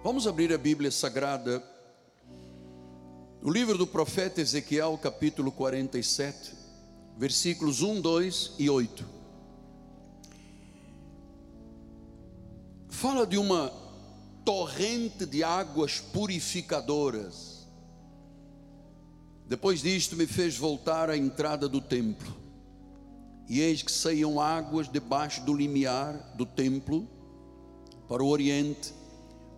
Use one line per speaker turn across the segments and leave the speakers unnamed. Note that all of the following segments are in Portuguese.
Vamos abrir a Bíblia Sagrada, no livro do profeta Ezequiel, capítulo 47, versículos 1, 2 e 8. Fala de uma torrente de águas purificadoras. Depois disto, me fez voltar à entrada do templo, e eis que saíam águas debaixo do limiar do templo para o oriente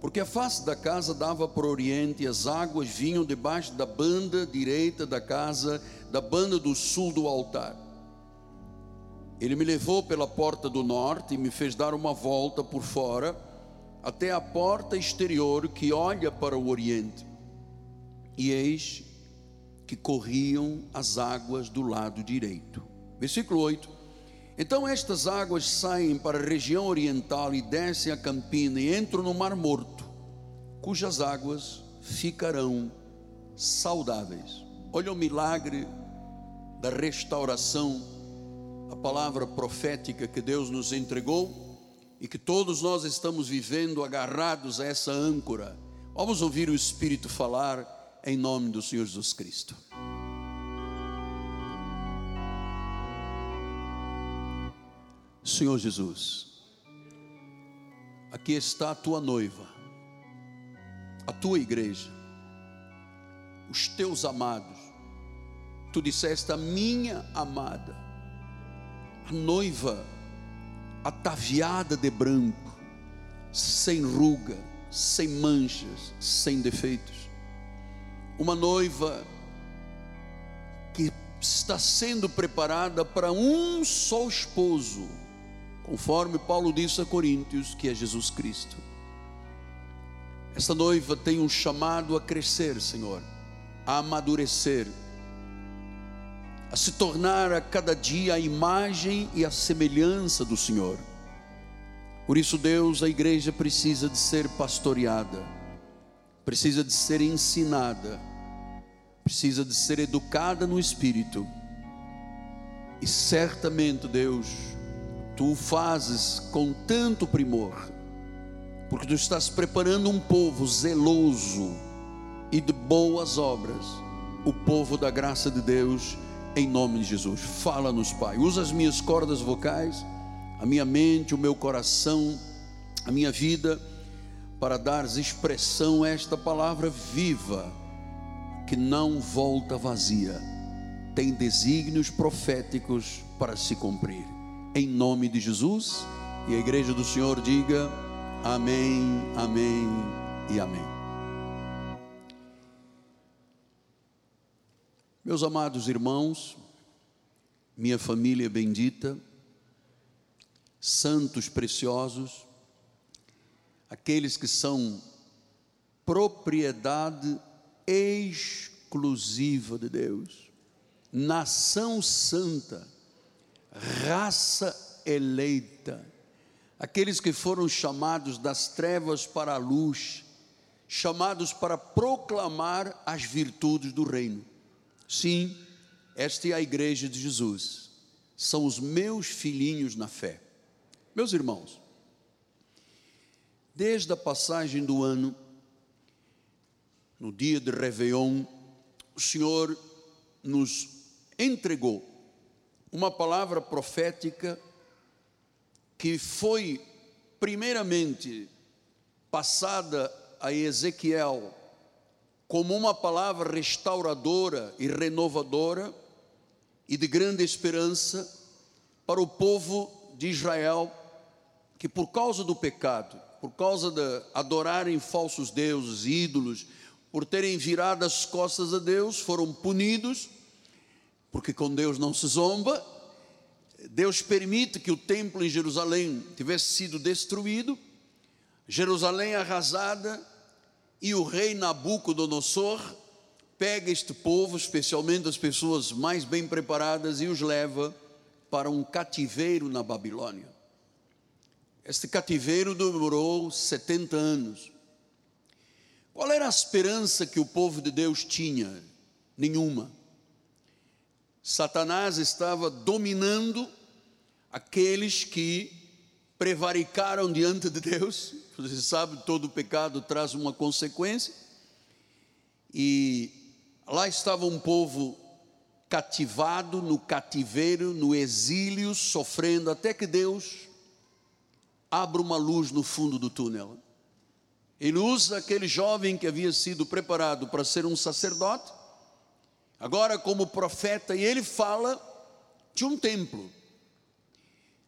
porque a face da casa dava para o oriente, e as águas vinham debaixo da banda direita da casa, da banda do sul do altar. Ele me levou pela porta do norte e me fez dar uma volta por fora, até a porta exterior que olha para o oriente. E eis que corriam as águas do lado direito. Versículo 8. Então estas águas saem para a região oriental e descem a campina e entram no Mar Morto, cujas águas ficarão saudáveis. Olha o milagre da restauração, a palavra profética que Deus nos entregou e que todos nós estamos vivendo agarrados a essa âncora. Vamos ouvir o Espírito falar em nome do Senhor Jesus Cristo. Senhor Jesus, aqui está a tua noiva, a tua igreja, os teus amados. Tu disseste a minha amada, a noiva ataviada de branco, sem ruga, sem manchas, sem defeitos. Uma noiva que está sendo preparada para um só esposo conforme Paulo disse a Coríntios, que é Jesus Cristo. Esta noiva tem um chamado a crescer, Senhor, a amadurecer, a se tornar a cada dia a imagem e a semelhança do Senhor. Por isso, Deus, a igreja precisa de ser pastoreada, precisa de ser ensinada, precisa de ser educada no espírito. E certamente, Deus, tu o fazes com tanto primor, porque tu estás preparando um povo zeloso e de boas obras, o povo da graça de Deus, em nome de Jesus. Fala-nos, Pai. Usa as minhas cordas vocais, a minha mente, o meu coração, a minha vida, para dar expressão a esta palavra viva, que não volta vazia, tem desígnios proféticos para se cumprir em nome de Jesus. E a igreja do Senhor diga amém, amém e amém. Meus amados irmãos, minha família bendita, santos preciosos, aqueles que são propriedade exclusiva de Deus, nação santa, raça eleita, aqueles que foram chamados das trevas para a luz, chamados para proclamar as virtudes do reino. Sim, esta é a igreja de Jesus, são os meus filhinhos na fé. Meus irmãos, desde a passagem do ano, no dia de Réveillon, o Senhor nos entregou uma palavra profética que foi primeiramente passada a Ezequiel como uma palavra restauradora e renovadora e de grande esperança para o povo de Israel que por causa do pecado, por causa de adorarem falsos deuses, ídolos, por terem virado as costas a Deus, foram punidos porque com Deus não se zomba. Deus permite que o templo em Jerusalém tivesse sido destruído, Jerusalém arrasada, e o rei Nabucodonosor pega este povo, especialmente as pessoas mais bem preparadas, e os leva para um cativeiro na Babilônia. Este cativeiro demorou 70 anos. Qual era a esperança que o povo de Deus tinha? Nenhuma. Satanás estava dominando aqueles que prevaricaram diante de Deus. Você sabe, todo pecado traz uma consequência. E lá estava um povo cativado no cativeiro, no exílio, sofrendo, até que Deus abre uma luz no fundo do túnel. Ele usa aquele jovem que havia sido preparado para ser um sacerdote, agora como profeta, e ele fala de um templo,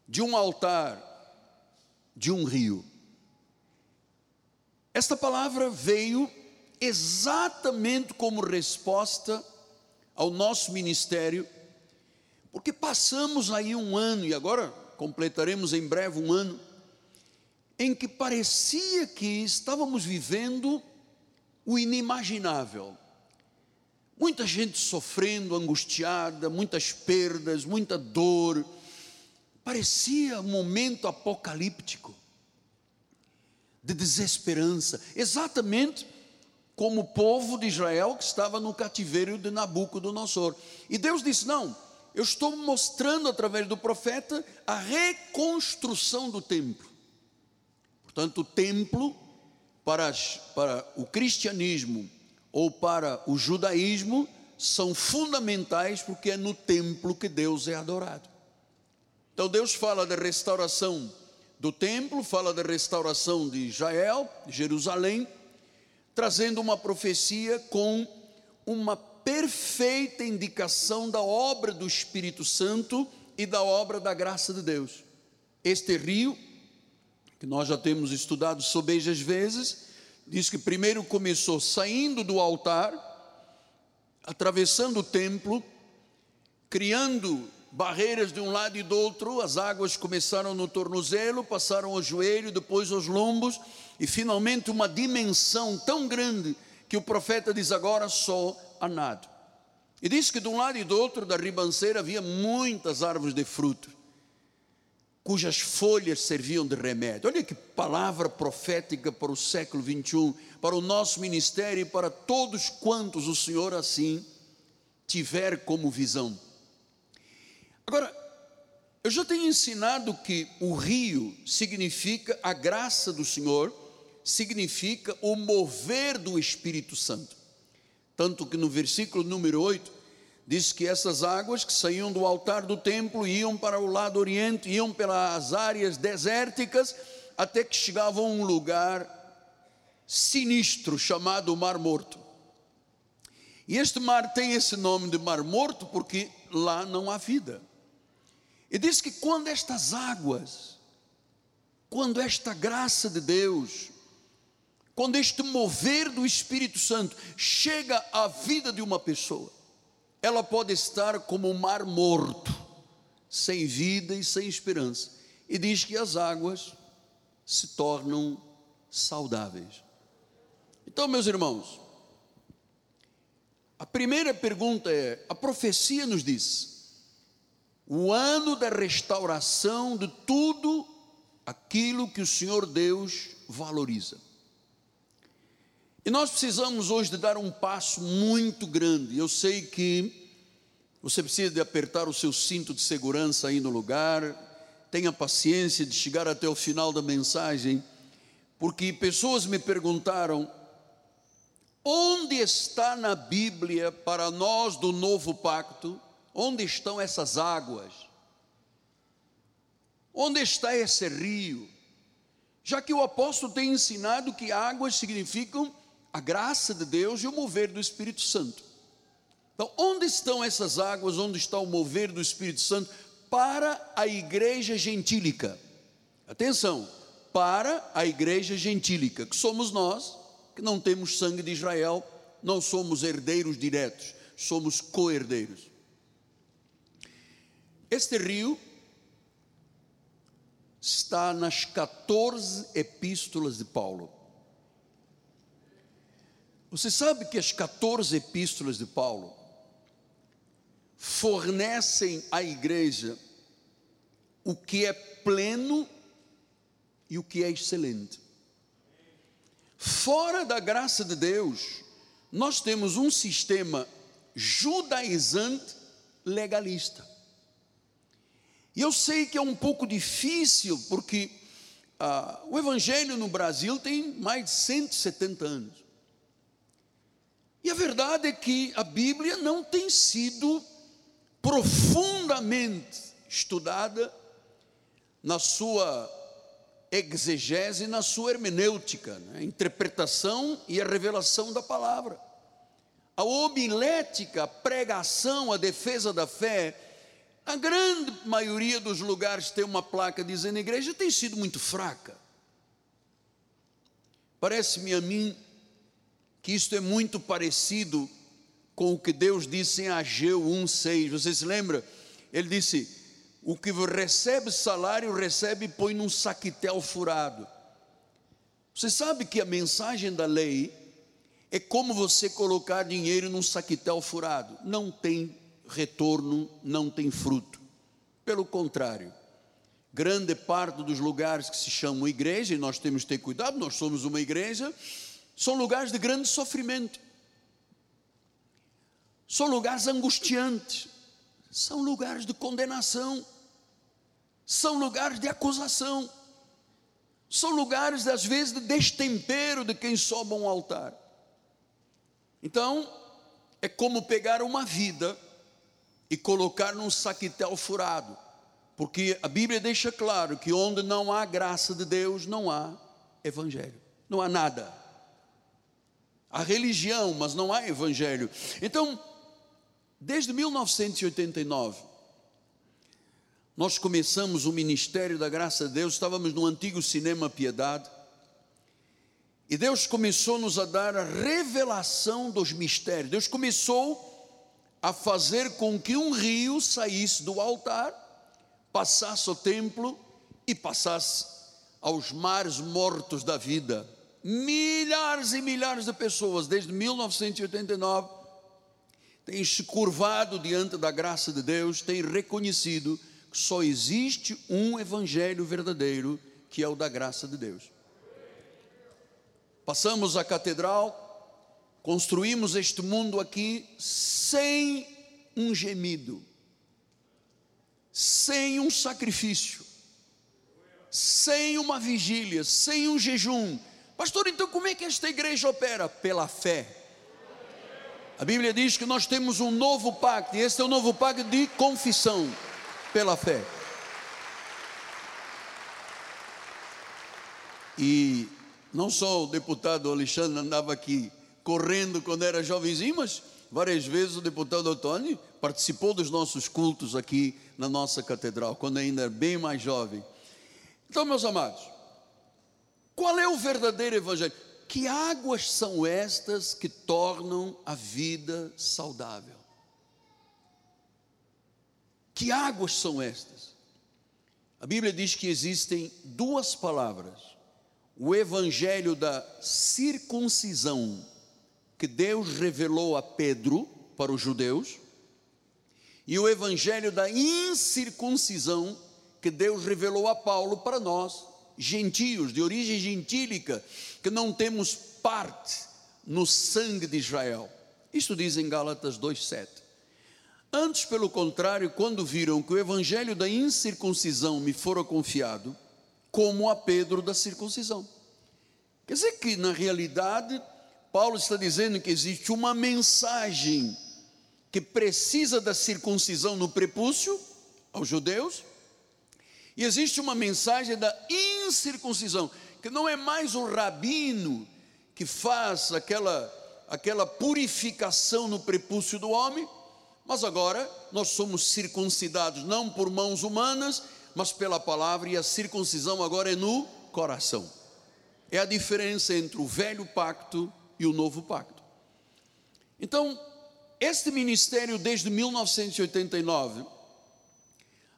de um altar, de um rio. Esta palavra veio exatamente como resposta ao nosso ministério, porque passamos aí um ano, e agora completaremos em breve um ano, em que parecia que estávamos vivendo o inimaginável. Muita gente sofrendo, angustiada, muitas perdas, muita dor. Parecia um momento apocalíptico, de desesperança, exatamente como o povo de Israel que estava no cativeiro de Nabucodonosor. E Deus disse: Não, eu estou mostrando através do profeta a reconstrução do templo. Portanto, o templo para, para o cristianismo ou para o judaísmo são fundamentais porque é no templo que Deus é adorado. Então Deus fala da restauração do templo, fala da restauração de Israel, Jerusalém, trazendo uma profecia com uma perfeita indicação da obra do Espírito Santo e da obra da graça de Deus. Este rio que nós já temos estudado sobejas vezes, diz que primeiro começou saindo do altar, atravessando o templo, criando barreiras de um lado e do outro, as águas começaram no tornozelo, passaram ao joelho, depois aos lombos, e finalmente uma dimensão tão grande que o profeta diz agora só a nado. E diz que de um lado e do outro da ribanceira havia muitas árvores de fruto cujas folhas serviam de remédio. Olha que palavra profética para o século 21, para o nosso ministério e para todos quantos o Senhor assim tiver como visão. Agora, eu já tenho ensinado que o rio significa a graça do Senhor, significa o mover do Espírito Santo. Tanto que no versículo número 8, diz que essas águas que saíam do altar do templo iam para o lado oriente, iam pelas áreas desérticas, até que chegavam a um lugar sinistro chamado Mar Morto. E este mar tem esse nome de Mar Morto porque lá não há vida. E diz que quando estas águas, quando esta graça de Deus, quando este mover do Espírito Santo chega à vida de uma pessoa, ela pode estar como um mar morto, sem vida e sem esperança. E diz que as águas se tornam saudáveis. Então, meus irmãos, a primeira pergunta é: a profecia nos diz, o ano da restauração de tudo aquilo que o Senhor Deus valoriza. E nós precisamos hoje de dar um passo muito grande. Eu sei que você precisa de apertar o seu cinto de segurança aí no lugar. Tenha paciência de chegar até o final da mensagem, porque pessoas me perguntaram: onde está na Bíblia para nós do novo pacto? Onde estão essas águas? Onde está esse rio? Já que o apóstolo tem ensinado que águas significam a graça de Deus e o mover do Espírito Santo. Então, onde estão essas águas? Onde está o mover do Espírito Santo para a igreja gentílica? Atenção, para a igreja gentílica, que somos nós, que não temos sangue de Israel, não somos herdeiros diretos, somos co-herdeiros. Este rio está nas 14 epístolas de Paulo. Você sabe que as 14 epístolas de Paulo fornecem à igreja o que é pleno e o que é excelente. Fora da graça de Deus, nós temos um sistema judaizante legalista. E eu sei que é um pouco difícil, porque ah, o Evangelho no Brasil tem mais de 170 anos. E a verdade é que a Bíblia não tem sido profundamente estudada na sua exegese, na sua hermenêutica, né? a interpretação e a revelação da palavra. A homilética, a pregação, a defesa da fé, a grande maioria dos lugares tem uma placa dizendo igreja tem sido muito fraca. Parece-me a mim que isto é muito parecido com o que Deus disse em Ageu 1,6. Você se lembra? Ele disse: O que recebe salário, recebe e põe num saquitel furado. Você sabe que a mensagem da lei é como você colocar dinheiro num saquitel furado. Não tem retorno, não tem fruto. Pelo contrário, grande parte dos lugares que se chamam igreja, e nós temos que ter cuidado, nós somos uma igreja, são lugares de grande sofrimento, são lugares angustiantes, são lugares de condenação, são lugares de acusação, são lugares, às vezes, de destempero de quem sobe um altar. Então, é como pegar uma vida e colocar num saquitel furado, porque a Bíblia deixa claro que onde não há graça de Deus, não há evangelho, não há nada. Há religião, mas não há evangelho. Então, desde 1989, nós começamos o ministério da graça de Deus, estávamos no antigo cinema Piedade, e Deus começou-nos a dar a revelação dos mistérios. Deus começou a fazer com que um rio saísse do altar, passasse ao templo e passasse aos mares mortos da vida. Milhares e milhares de pessoas, desde 1989, têm se curvado diante da graça de Deus, têm reconhecido que só existe um evangelho verdadeiro, que é o da graça de Deus. Passamos a catedral, construímos este mundo aqui sem um gemido, sem um sacrifício, sem uma vigília, sem um jejum. Pastor, então como é que esta igreja opera? Pela fé. A Bíblia diz que nós temos um novo pacto, e este é o novo pacto de confissão, pela fé. E não só o deputado Alexandre andava aqui correndo quando era jovenzinho, mas várias vezes o deputado Antônio participou dos nossos cultos aqui na nossa catedral, quando ainda era bem mais jovem. Então, meus amados, qual é o verdadeiro evangelho? Que águas são estas que tornam a vida saudável? Que águas são estas? A Bíblia diz que existem duas palavras: o evangelho da circuncisão que Deus revelou a Pedro para os judeus, e o evangelho da incircuncisão que Deus revelou a Paulo para nós, gentios, de origem gentílica, que não temos parte no sangue de Israel. Isso diz em Gálatas 2,7. Antes, pelo contrário, quando viram que o evangelho da incircuncisão me fora confiado, como a Pedro da circuncisão. Quer dizer que, na realidade, Paulo está dizendo que existe uma mensagem que precisa da circuncisão no prepúcio aos judeus, e existe uma mensagem da incircuncisão, que não é mais o rabino que faz aquela, aquela purificação no prepúcio do homem, mas agora nós somos circuncidados não por mãos humanas, mas pela palavra, e a circuncisão agora é no coração. É a diferença entre o velho pacto e o novo pacto. Então, este ministério desde 1989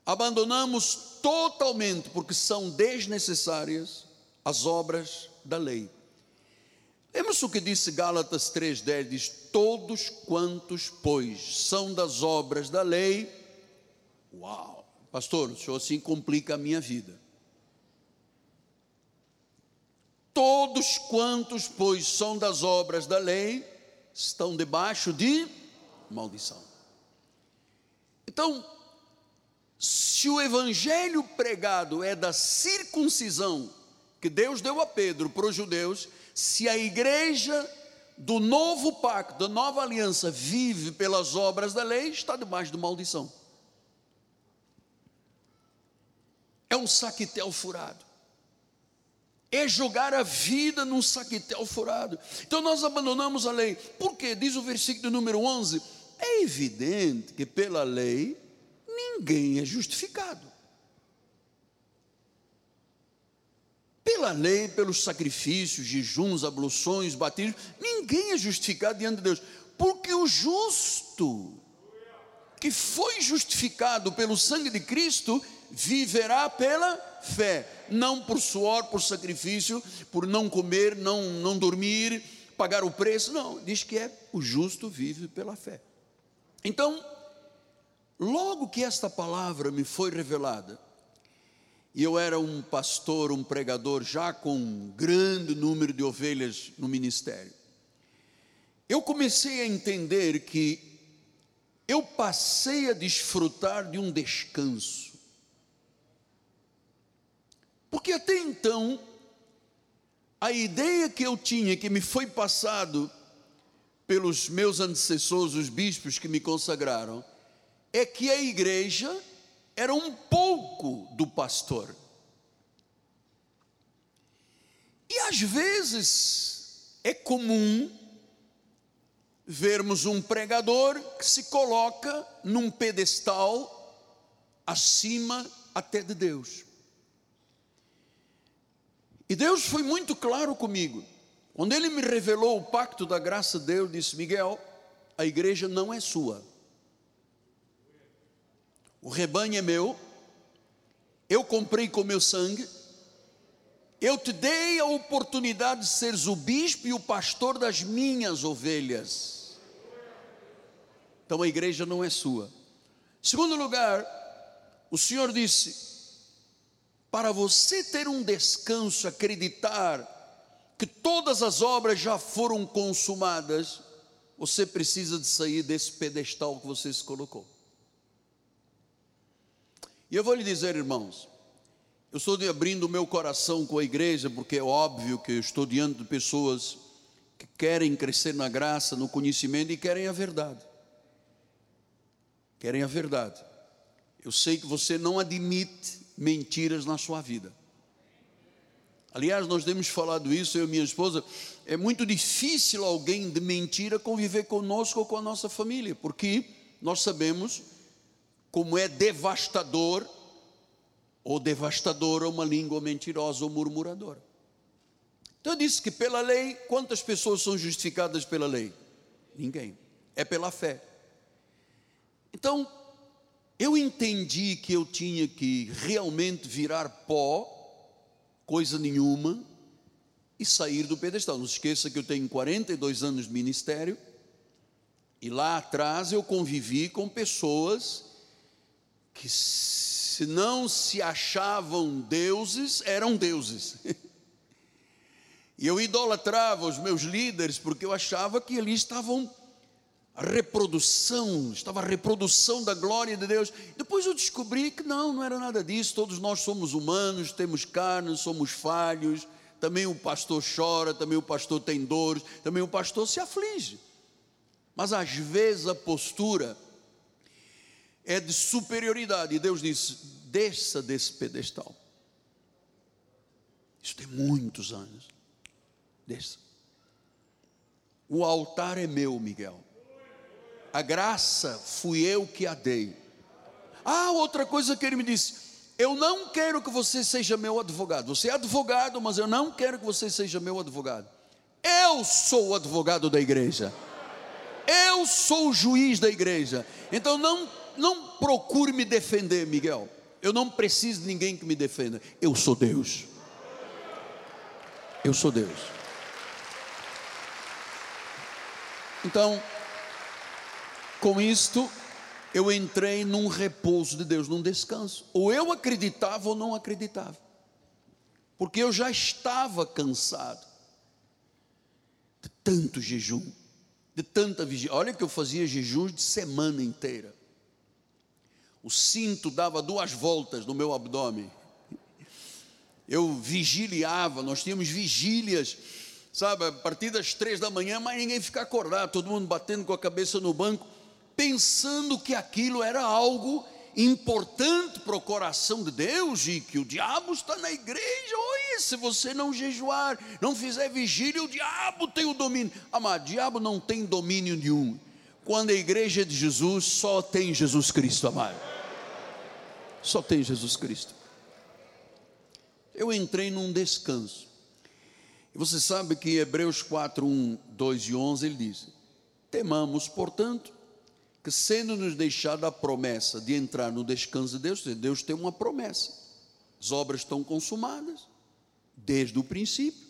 abandonamos totalmente porque são desnecessárias as obras da lei. Lembra o que disse Gálatas 3:10 diz: "Todos quantos, pois, são das obras da lei". Uau! Pastor, o senhor assim complica a minha vida. Todos quantos, pois, são das obras da lei, estão debaixo de maldição. Então, se o evangelho pregado é da circuncisão, que Deus deu a Pedro para os judeus, se a igreja do novo pacto, da nova aliança, vive pelas obras da lei, está debaixo de maldição. É um saquetel furado. É jogar a vida num saquetel furado. Então nós abandonamos a lei. Por quê? Diz o versículo número 11: é evidente que pela lei ninguém é justificado. Pela lei, pelos sacrifícios, jejuns, abluções, batismos, ninguém é justificado diante de Deus, porque o justo, que foi justificado pelo sangue de Cristo, viverá pela fé, não por suor, por sacrifício, por não comer, não, não dormir, pagar o preço, não, diz que é o justo vive pela fé. Então, logo que esta palavra me foi revelada, e eu era um pastor, um pregador, já com um grande número de ovelhas no ministério. Eu comecei a entender que eu passei a desfrutar de um descanso. Porque até então, a ideia que eu tinha, que me foi passado pelos meus antecessores, os bispos que me consagraram, é que a igreja era um pouco do pastor. E às vezes é comum vermos um pregador que se coloca num pedestal acima até de Deus. E Deus foi muito claro comigo. Quando Ele me revelou o pacto da graça de Deus, disse: Miguel, a igreja não é sua o rebanho é meu, eu comprei com meu sangue, eu te dei a oportunidade de seres o bispo e o pastor das minhas ovelhas. Então a igreja não é sua. Segundo lugar, o Senhor disse: para você ter um descanso, acreditar que todas as obras já foram consumadas, você precisa de sair desse pedestal que você se colocou. E eu vou lhe dizer, irmãos, eu estou abrindo o meu coração com a igreja, porque é óbvio que eu estou diante de pessoas que querem crescer na graça, no conhecimento e querem a verdade. Querem a verdade. Eu sei que você não admite mentiras na sua vida. Aliás, nós temos falado isso, eu e minha esposa. É muito difícil alguém de mentira conviver conosco ou com a nossa família, porque nós sabemos como é devastador, ou devastadora uma língua mentirosa ou murmuradora. Então eu disse que pela lei, quantas pessoas são justificadas pela lei? Ninguém. É pela fé. Então, eu entendi que eu tinha que realmente virar pó, coisa nenhuma, e sair do pedestal. Não se esqueça que eu tenho 42 anos de ministério, e lá atrás eu convivi com pessoas que se não se achavam deuses, eram deuses. E eu idolatrava os meus líderes porque eu achava que ali estavam a reprodução, estava a reprodução da glória de Deus. Depois eu descobri que não, não era nada disso. Todos nós somos humanos, temos carne, somos falhos. Também o pastor chora, também o pastor tem dores, também o pastor se aflige. Mas às vezes a postura é de superioridade. E Deus disse: desça desse pedestal. Isso tem muitos anos. Desça. O altar é meu, Miguel. A graça fui eu que a dei. Ah, outra coisa que ele me disse: eu não quero que você seja meu advogado. Você é advogado, mas eu não quero que você seja meu advogado. Eu sou o advogado da igreja. Eu sou o juiz da igreja. Então não não procure me defender, Miguel. Eu não preciso de ninguém que me defenda. Eu sou Deus. Eu sou Deus. Então, com isto, eu entrei num repouso de Deus, num descanso. Ou eu acreditava ou não acreditava. Porque eu já estava cansado de tanto jejum, de tanta vigília. Olha que eu fazia jejuns de semana inteira o cinto dava duas voltas no meu abdômen. Eu vigiliava, nós tínhamos vigílias, sabe, a partir das três da manhã, mas ninguém fica acordado, todo mundo batendo com a cabeça no banco, pensando que aquilo era algo importante para o coração de Deus e que o diabo está na igreja. Oi, se você não jejuar, não fizer vigília, o diabo tem o domínio. Amado, o diabo não tem domínio nenhum. Quando a igreja de Jesus, só tem Jesus Cristo, amado. Só tem Jesus Cristo. Eu entrei num descanso. E você sabe que em Hebreus 4, 1, 2 e 11 ele diz: Temamos, portanto, que sendo nos deixada a promessa de entrar no descanso de Deus, Deus tem uma promessa. As obras estão consumadas desde o princípio.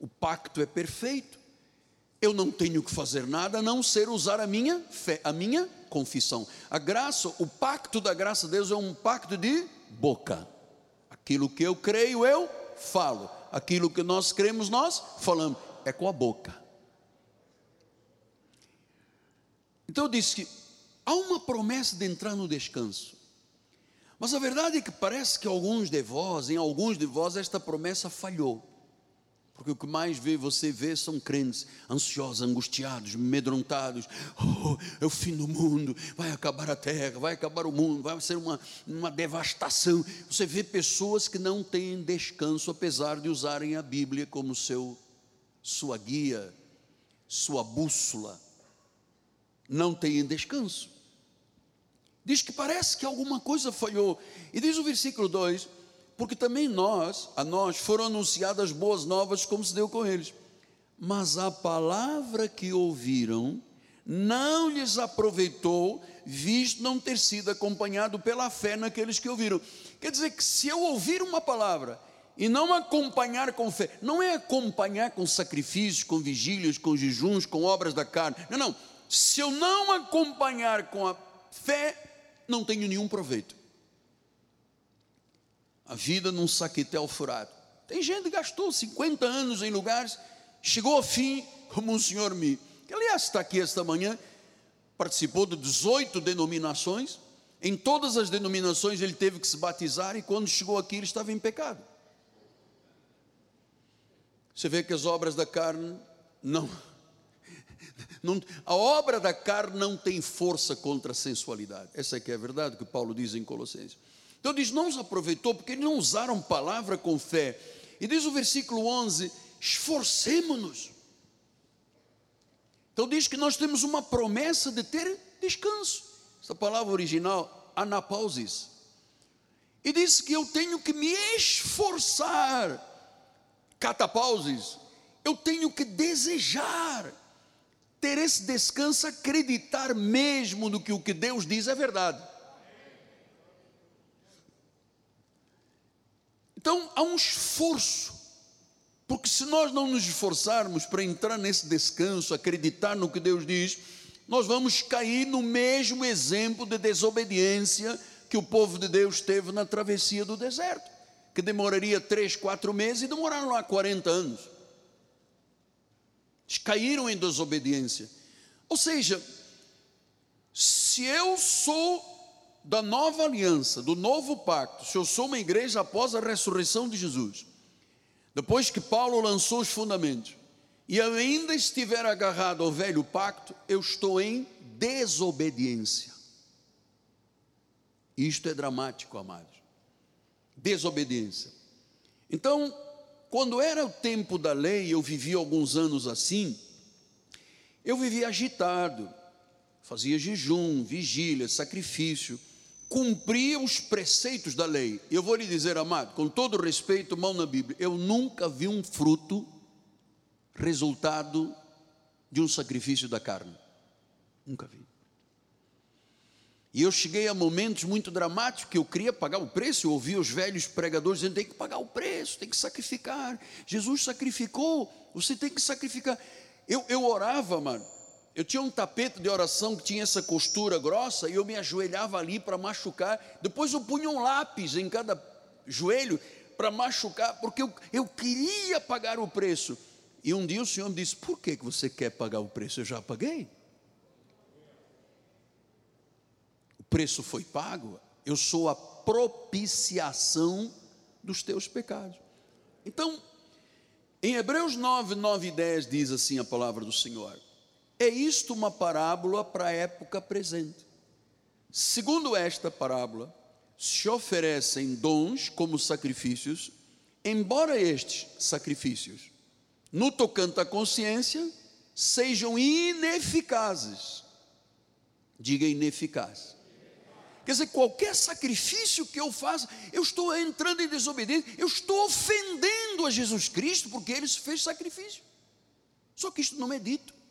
O pacto é perfeito. Eu não tenho que fazer nada a não ser usar a minha fé, a minha confissão. A graça, o pacto da graça de Deus é um pacto de boca. Aquilo que eu creio, eu falo. Aquilo que nós cremos, nós falamos. É com a boca. Então eu disse que há uma promessa de entrar no descanso. Mas a verdade é que parece que alguns de vós, em alguns de vós, esta promessa falhou. Porque o que mais vê, você vê são crentes ansiosos, angustiados, medrontados. Oh, é o fim do mundo, vai acabar a terra, vai acabar o mundo, vai ser uma, uma devastação. Você vê pessoas que não têm descanso, apesar de usarem a Bíblia como seu, sua guia, sua bússola. Não têm descanso. Diz que parece que alguma coisa falhou. E diz o versículo 2: porque também nós, a nós foram anunciadas boas novas, como se deu com eles. Mas a palavra que ouviram não lhes aproveitou, visto não ter sido acompanhado pela fé naqueles que ouviram. Quer dizer que se eu ouvir uma palavra e não acompanhar com fé, não é acompanhar com sacrifícios, com vigílias, com jejuns, com obras da carne. Não, não. Se eu não acompanhar com a fé, não tenho nenhum proveito. A vida num saquetel furado. Tem gente que gastou 50 anos em lugares, chegou ao fim, como um senhor me, que aliás está aqui esta manhã, participou de 18 denominações, em todas as denominações ele teve que se batizar e quando chegou aqui ele estava em pecado. Você vê que as obras da carne não, não, a obra da carne não tem força contra a sensualidade. Essa é que é a verdade que Paulo diz em Colossenses. Então diz: não os aproveitou porque não usaram palavra com fé. E diz o versículo 11: esforcemos-nos. Então diz que nós temos uma promessa de ter descanso. Essa palavra original, anapausis. E diz que eu tenho que me esforçar. Catapausis. Eu tenho que desejar ter esse descanso, acreditar mesmo no que o que Deus diz é verdade. Então há um esforço, porque se nós não nos esforçarmos para entrar nesse descanso, acreditar no que Deus diz, nós vamos cair no mesmo exemplo de desobediência que o povo de Deus teve na travessia do deserto, que demoraria três, quatro meses e demoraram lá 40 anos caíram em desobediência. Ou seja, se eu sou da nova aliança, do novo pacto, se eu sou uma igreja após a ressurreição de Jesus, depois que Paulo lançou os fundamentos, e eu ainda estiver agarrado ao velho pacto, eu estou em desobediência. Isto é dramático, amados. Desobediência. Então, quando era o tempo da lei, eu vivi alguns anos assim, eu vivia agitado, fazia jejum, vigília, sacrifício, cumpria os preceitos da lei. Eu vou lhe dizer, amado, com todo respeito, mão na Bíblia, eu nunca vi um fruto resultado de um sacrifício da carne. Nunca vi. E eu cheguei a momentos muito dramáticos que eu queria pagar o preço. Eu ouvi os velhos pregadores dizendo: tem que pagar o preço, tem que sacrificar. Jesus sacrificou, você tem que sacrificar. Eu, eu orava, mano. Eu tinha um tapete de oração que tinha essa costura grossa e eu me ajoelhava ali para machucar. Depois eu punha um lápis em cada joelho para machucar, porque eu, eu queria pagar o preço. E um dia o Senhor me disse: Por que você quer pagar o preço? Eu já paguei. preço foi pago, eu sou a propiciação dos teus pecados. Então, em Hebreus 9, 9 e 10 diz assim a palavra do Senhor: É isto uma parábola para a época presente. Segundo esta parábola, se oferecem dons como sacrifícios, embora estes sacrifícios, no tocante à consciência, sejam ineficazes. Diga ineficaz. Quer dizer, qualquer sacrifício que eu faça, eu estou entrando em desobediência, eu estou ofendendo a Jesus Cristo, porque ele fez sacrifício. Só que isto não é dito.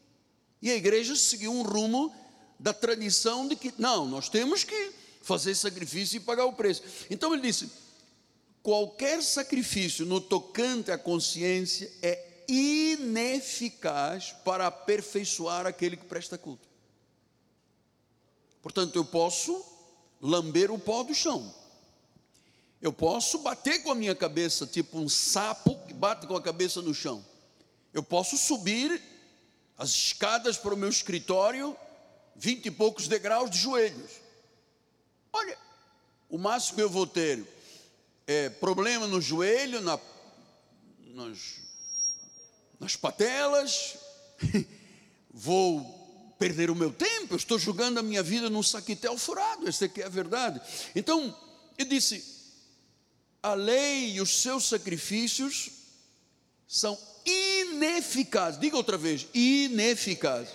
E a igreja seguiu um rumo da tradição de que, não, nós temos que fazer sacrifício e pagar o preço. Então ele disse: qualquer sacrifício no tocante à consciência é ineficaz para aperfeiçoar aquele que presta culto. Portanto, eu posso lamber o pó do chão. Eu posso bater com a minha cabeça, tipo um sapo que bate com a cabeça no chão. Eu posso subir as escadas para o meu escritório, vinte e poucos degraus de joelhos. Olha, o máximo que eu vou ter é problema no joelho, na, nas, nas patelas, vou perder o meu tempo, eu estou jogando a minha vida num saquitel furado, essa aqui é a verdade. Então, ele disse: a lei e os seus sacrifícios são ineficazes, diga outra vez, ineficazes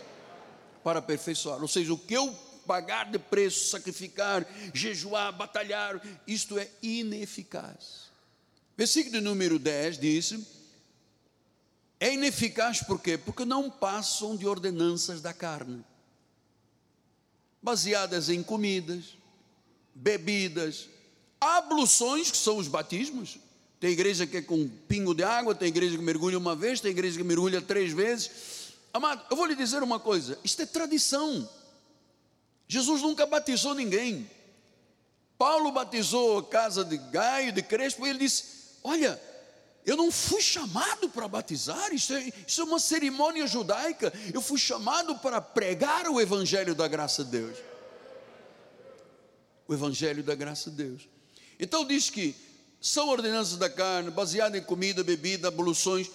para aperfeiçoar, ou seja, o que eu pagar de preço, sacrificar, jejuar, batalhar, isto é ineficaz. Versículo número 10 diz: é ineficaz por quê? Porque não passam de ordenanças da carne, baseadas em comidas, bebidas, abluções, que são os batismos. Tem igreja que é com um pingo de água, tem igreja que mergulha uma vez, tem igreja que mergulha três vezes. Amado, eu vou lhe dizer uma coisa: isto é tradição. Jesus nunca batizou ninguém. Paulo batizou a casa de Gaio, de Crespo, e ele disse: Olha, eu não fui chamado para batizar, isso é, isso é uma cerimônia judaica. Eu fui chamado para pregar o Evangelho da graça de Deus. O Evangelho da graça de Deus. Então diz que são ordenanças da carne, baseadas em comida, bebida, abluções.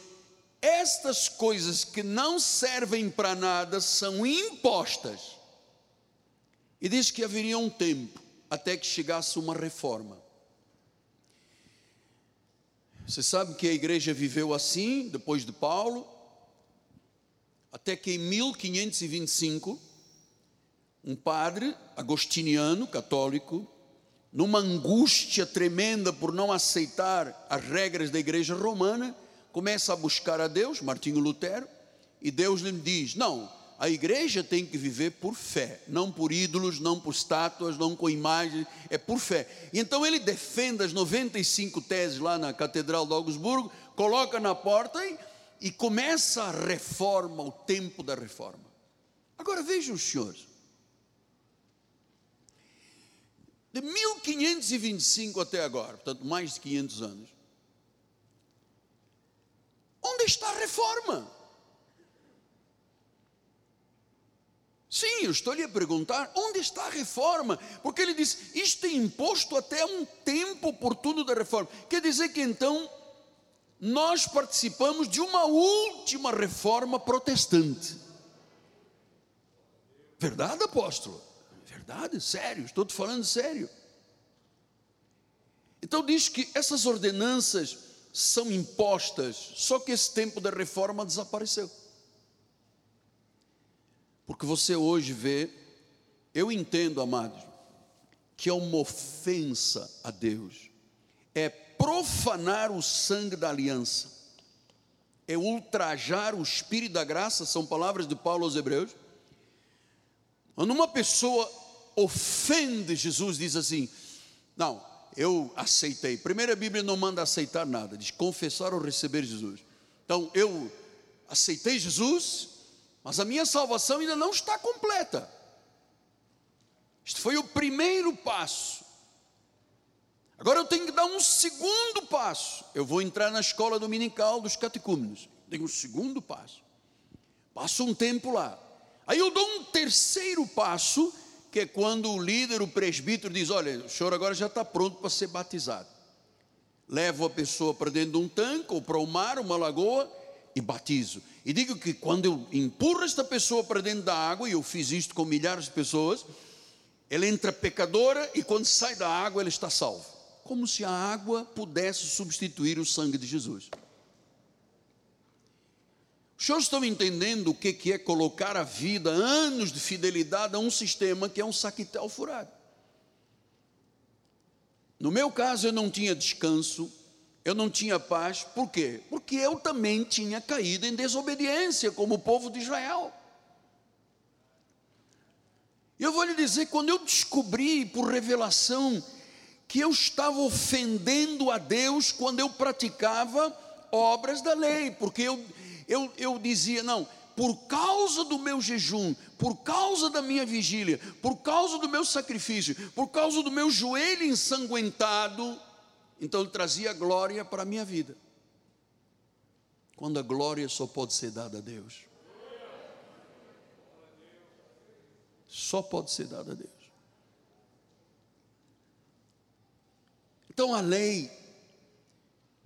Estas coisas que não servem para nada são impostas. E diz que haveria um tempo até que chegasse uma reforma. Você sabe que a igreja viveu assim, depois de Paulo, até que em 1525, um padre agostiniano, católico, numa angústia tremenda por não aceitar as regras da igreja romana, começa a buscar a Deus, Martinho Lutero, e Deus lhe diz: Não, a igreja tem que viver por fé, não por ídolos, não por estátuas, não com imagens, é por fé. E então ele defende as 95 teses lá na Catedral de Augsburgo, coloca na porta e, e começa a reforma, o tempo da reforma. Agora vejam os senhores. De 1525 até agora, portanto mais de 500 anos, onde está a reforma? Sim, eu estou lhe a perguntar onde está a reforma, porque ele diz: isto é imposto até um tempo oportuno da reforma. Quer dizer que então nós participamos de uma última reforma protestante. Verdade, apóstolo? Verdade, sério, estou te falando sério. Então diz que essas ordenanças são impostas, só que esse tempo da reforma desapareceu. Porque você hoje vê, eu entendo, amados, que é uma ofensa a Deus, é profanar o sangue da aliança, é ultrajar o espírito da graça, são palavras de Paulo aos Hebreus. Quando uma pessoa ofende Jesus, diz assim: Não, eu aceitei. Primeiro a Bíblia não manda aceitar nada, diz confessar ou receber Jesus. Então eu aceitei Jesus, mas a minha salvação ainda não está completa. Este foi o primeiro passo. Agora eu tenho que dar um segundo passo. Eu vou entrar na escola dominical dos catecúmenos. Tenho um segundo passo. Passo um tempo lá. Aí eu dou um terceiro passo, que quando o líder, o presbítero, diz: Olha, o senhor agora já está pronto para ser batizado. levo a pessoa para dentro de um tanque ou para o mar, uma lagoa e batizo. E digo que quando eu empurro esta pessoa para dentro da água, e eu fiz isto com milhares de pessoas, ela entra pecadora e quando sai da água ela está salva. Como se a água pudesse substituir o sangue de Jesus. Os senhores estão entendendo o que é colocar a vida, anos de fidelidade a um sistema que é um saquitel furado. No meu caso, eu não tinha descanso, eu não tinha paz, por quê? Porque eu também tinha caído em desobediência, como o povo de Israel. E eu vou lhe dizer, quando eu descobri por revelação que eu estava ofendendo a Deus quando eu praticava obras da lei, porque eu, eu, eu dizia, não, por causa do meu jejum, por causa da minha vigília, por causa do meu sacrifício, por causa do meu joelho ensanguentado, então ele trazia glória para a minha vida. Quando a glória só pode ser dada a Deus. Só pode ser dada a Deus. Então a lei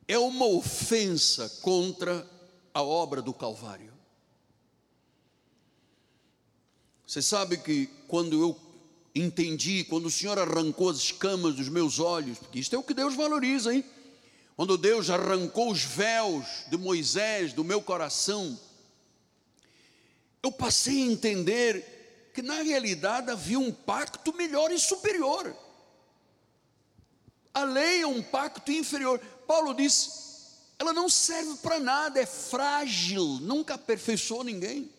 é uma ofensa contra a obra do Calvário. Você sabe que quando eu entendi, quando o Senhor arrancou as escamas dos meus olhos, porque isto é o que Deus valoriza, hein? Quando Deus arrancou os véus de Moisés do meu coração, eu passei a entender que na realidade havia um pacto melhor e superior. A lei é um pacto inferior. Paulo disse: ela não serve para nada, é frágil, nunca aperfeiçoou ninguém.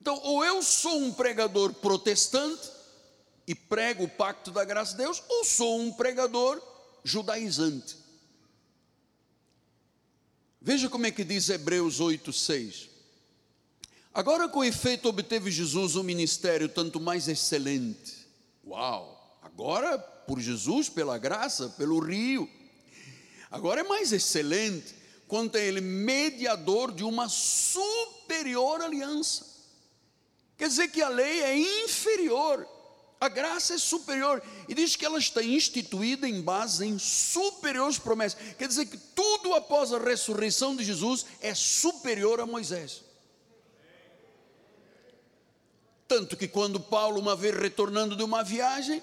Então, ou eu sou um pregador protestante e prego o pacto da graça de Deus, ou sou um pregador judaizante. Veja como é que diz Hebreus 8, 6. Agora, com efeito, obteve Jesus um ministério tanto mais excelente. Uau! Agora, por Jesus, pela graça, pelo rio. Agora é mais excelente, quanto a ele mediador de uma superior aliança Quer dizer que a lei é inferior, a graça é superior, e diz que ela está instituída em base em superiores promessas. Quer dizer que tudo após a ressurreição de Jesus é superior a Moisés. Tanto que quando Paulo, uma vez retornando de uma viagem,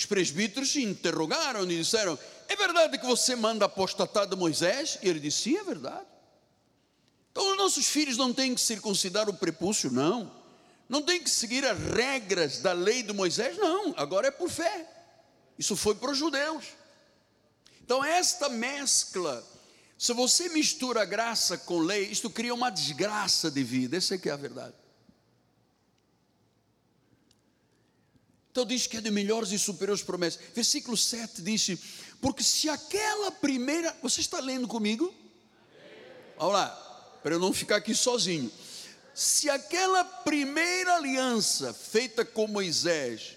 os presbíteros interrogaram e disseram: É verdade que você manda apostatar de Moisés? E ele disse: Sim, é verdade. Então os nossos filhos não têm que circuncidar o prepúcio, não não tem que seguir as regras da lei de Moisés, não, agora é por fé. Isso foi para os judeus. Então, esta mescla, se você mistura graça com lei, isto cria uma desgraça de vida, essa é que é a verdade. Então diz que é de melhores e superiores promessas. Versículo 7 diz: Porque se aquela primeira. Você está lendo comigo? Vamos lá, para eu não ficar aqui sozinho se aquela primeira aliança feita com Moisés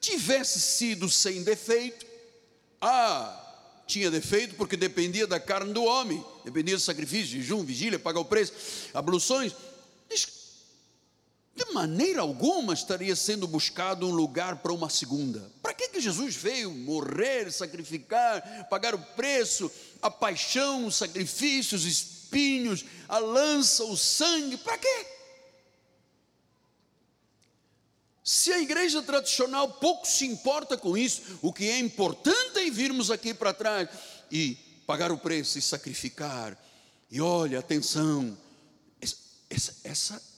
tivesse sido sem defeito, ah, tinha defeito porque dependia da carne do homem, dependia do sacrifício, jejum, vigília, pagar o preço, abluções. De maneira alguma estaria sendo buscado um lugar para uma segunda. Para que, que Jesus veio morrer, sacrificar, pagar o preço, a paixão, os sacrifícios, os espinhos, a lança, o sangue? Para quê? Se a igreja tradicional pouco se importa com isso, o que é importante é virmos aqui para trás e pagar o preço e sacrificar. E olha, atenção, essa, essa,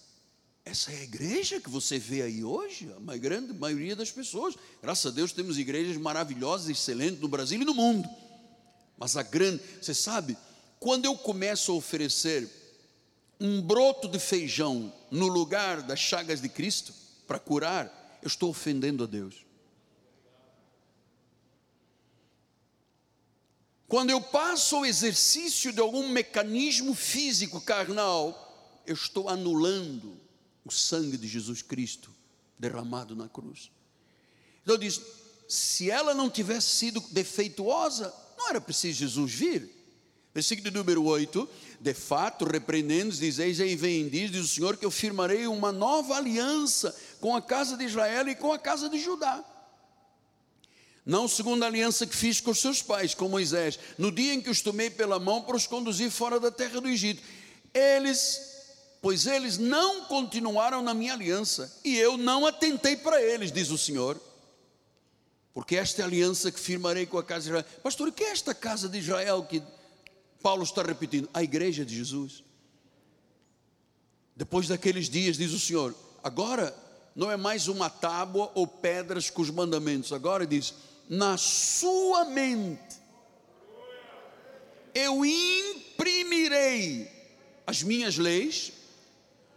essa é a igreja que você vê aí hoje, a grande maioria das pessoas. Graças a Deus temos igrejas maravilhosas, excelentes no Brasil e no mundo. Mas a grande, você sabe, quando eu começo a oferecer um broto de feijão no lugar das chagas de Cristo, para curar, eu estou ofendendo a Deus. Quando eu passo o exercício de algum mecanismo físico carnal, eu estou anulando o sangue de Jesus Cristo derramado na cruz. Então diz: se ela não tivesse sido defeituosa, não era preciso Jesus vir. Versículo número 8: De fato, repreendendo, dizeis: Ei, vem, diz, diz o Senhor, que eu firmarei uma nova aliança com a casa de Israel e com a casa de Judá. não segundo a aliança que fiz com os seus pais, com Moisés, no dia em que os tomei pela mão para os conduzir fora da terra do Egito. Eles, pois eles não continuaram na minha aliança, e eu não atentei para eles, diz o Senhor. Porque esta é a aliança que firmarei com a casa de Israel. Pastor, o que é esta casa de Israel que Paulo está repetindo? A igreja de Jesus. Depois daqueles dias, diz o Senhor, agora não é mais uma tábua ou pedras com os mandamentos, agora diz, na sua mente eu imprimirei as minhas leis,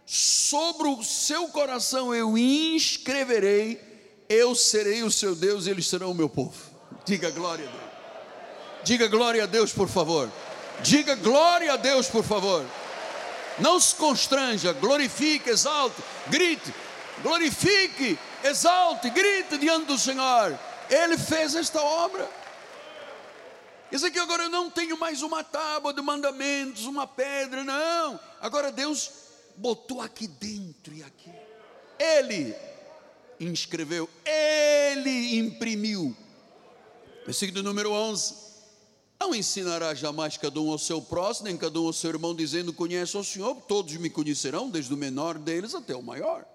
sobre o seu coração eu inscreverei, eu serei o seu Deus e eles serão o meu povo. Diga glória a Deus. Diga glória a Deus, por favor. Diga glória a Deus, por favor. Não se constranja, glorifique, exalte, grite, glorifique, exalte, grite diante do Senhor. Ele fez esta obra. Isso aqui agora eu não tenho mais uma tábua de mandamentos, uma pedra, não. Agora Deus botou aqui dentro e aqui. Ele inscreveu, ele imprimiu. Versículo número 11. Não ensinará jamais cada um ao seu próximo, nem cada um ao seu irmão, dizendo: Conhece o Senhor, todos me conhecerão, desde o menor deles até o maior.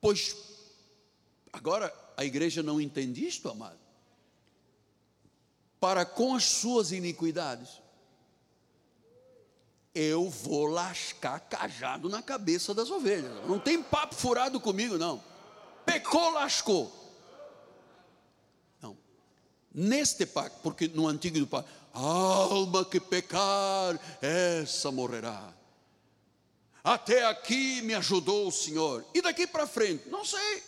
Pois, agora, a igreja não entende isto, amado. Para com as suas iniquidades, eu vou lascar cajado na cabeça das ovelhas. Não tem papo furado comigo, não. Pecou, lascou. Não. Neste pacto, porque no antigo pacto, alma que pecar, essa morrerá. Até aqui me ajudou o Senhor. E daqui para frente? Não sei.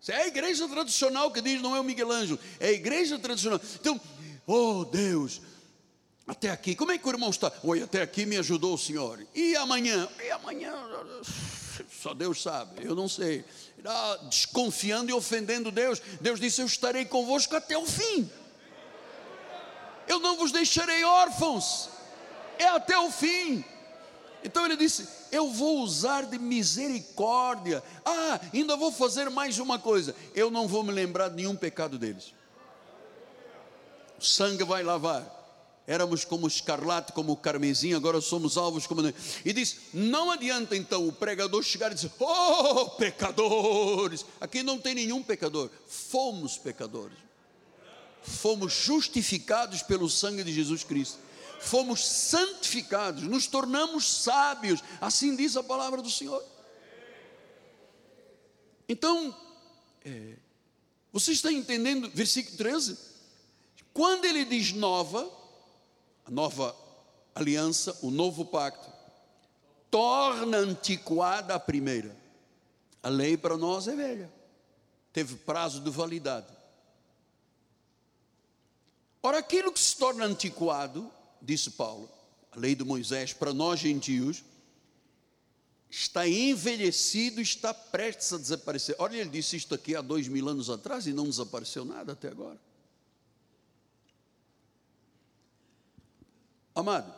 Se é a igreja tradicional que diz, não é o Miguel Ângelo, é a igreja tradicional. Então, oh Deus, até aqui, como é que o irmão está? Oi, até aqui me ajudou o Senhor. E amanhã? E amanhã, só Deus sabe, eu não sei. Desconfiando e ofendendo Deus. Deus disse: Eu estarei convosco até o fim. Eu não vos deixarei órfãos. É até o fim. Então ele disse: Eu vou usar de misericórdia. Ah, ainda vou fazer mais uma coisa: eu não vou me lembrar de nenhum pecado deles. O sangue vai lavar. Éramos como escarlate, como carmesim, agora somos alvos como. E diz: Não adianta então o pregador chegar e dizer: Oh, pecadores! Aqui não tem nenhum pecador. Fomos pecadores. Fomos justificados pelo sangue de Jesus Cristo fomos santificados, nos tornamos sábios, assim diz a palavra do Senhor. Então, é, você está entendendo, versículo 13? Quando ele diz nova, a nova aliança, o novo pacto, torna antiquada a primeira. A lei para nós é velha, teve prazo de validade. Ora, aquilo que se torna antiquado disse Paulo, a lei de Moisés para nós gentios está envelhecido, está prestes a desaparecer. Olha, ele disse isto aqui há dois mil anos atrás e não desapareceu nada até agora. Amado,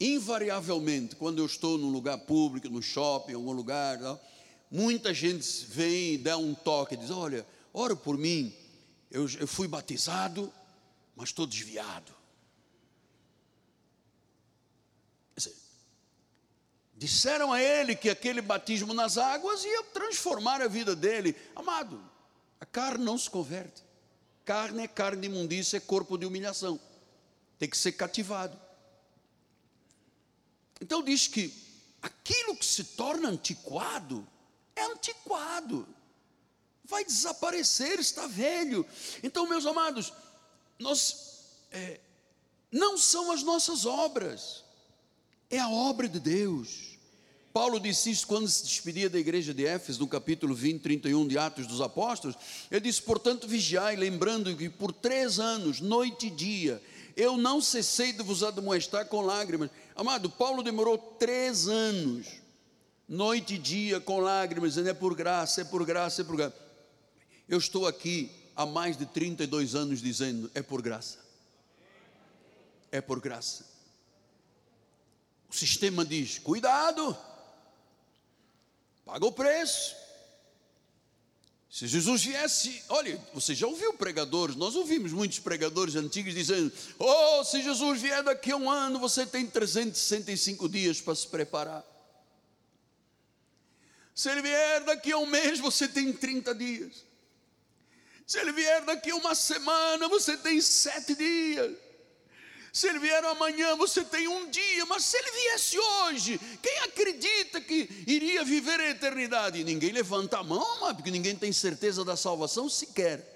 invariavelmente, quando eu estou num lugar público, no shopping, em algum lugar, muita gente vem e dá um toque, diz: Olha, ora por mim, eu, eu fui batizado, mas estou desviado. Disseram a ele que aquele batismo nas águas ia transformar a vida dele. Amado, a carne não se converte. Carne é carne de imundícia, é corpo de humilhação. Tem que ser cativado. Então diz que aquilo que se torna antiquado é antiquado. Vai desaparecer, está velho. Então, meus amados, nós é, não são as nossas obras é a obra de Deus. Paulo disse isso quando se despedia da igreja de Éfeso, no capítulo 20, 31 de Atos dos Apóstolos. Ele disse: Portanto, vigiai, lembrando que por três anos, noite e dia, eu não cessei de vos admoestar com lágrimas. Amado, Paulo demorou três anos, noite e dia, com lágrimas, dizendo: É por graça, é por graça, é por graça. Eu estou aqui há mais de 32 anos dizendo: É por graça. É por graça. O sistema diz: cuidado, paga o preço. Se Jesus viesse, olha, você já ouviu pregadores, nós ouvimos muitos pregadores antigos dizendo: Oh, se Jesus vier daqui a um ano, você tem 365 dias para se preparar. Se ele vier daqui a um mês, você tem 30 dias. Se ele vier daqui a uma semana, você tem sete dias. Se ele vier amanhã, você tem um dia, mas se ele viesse hoje, quem acredita que iria viver a eternidade? Ninguém levanta a mão, porque ninguém tem certeza da salvação sequer.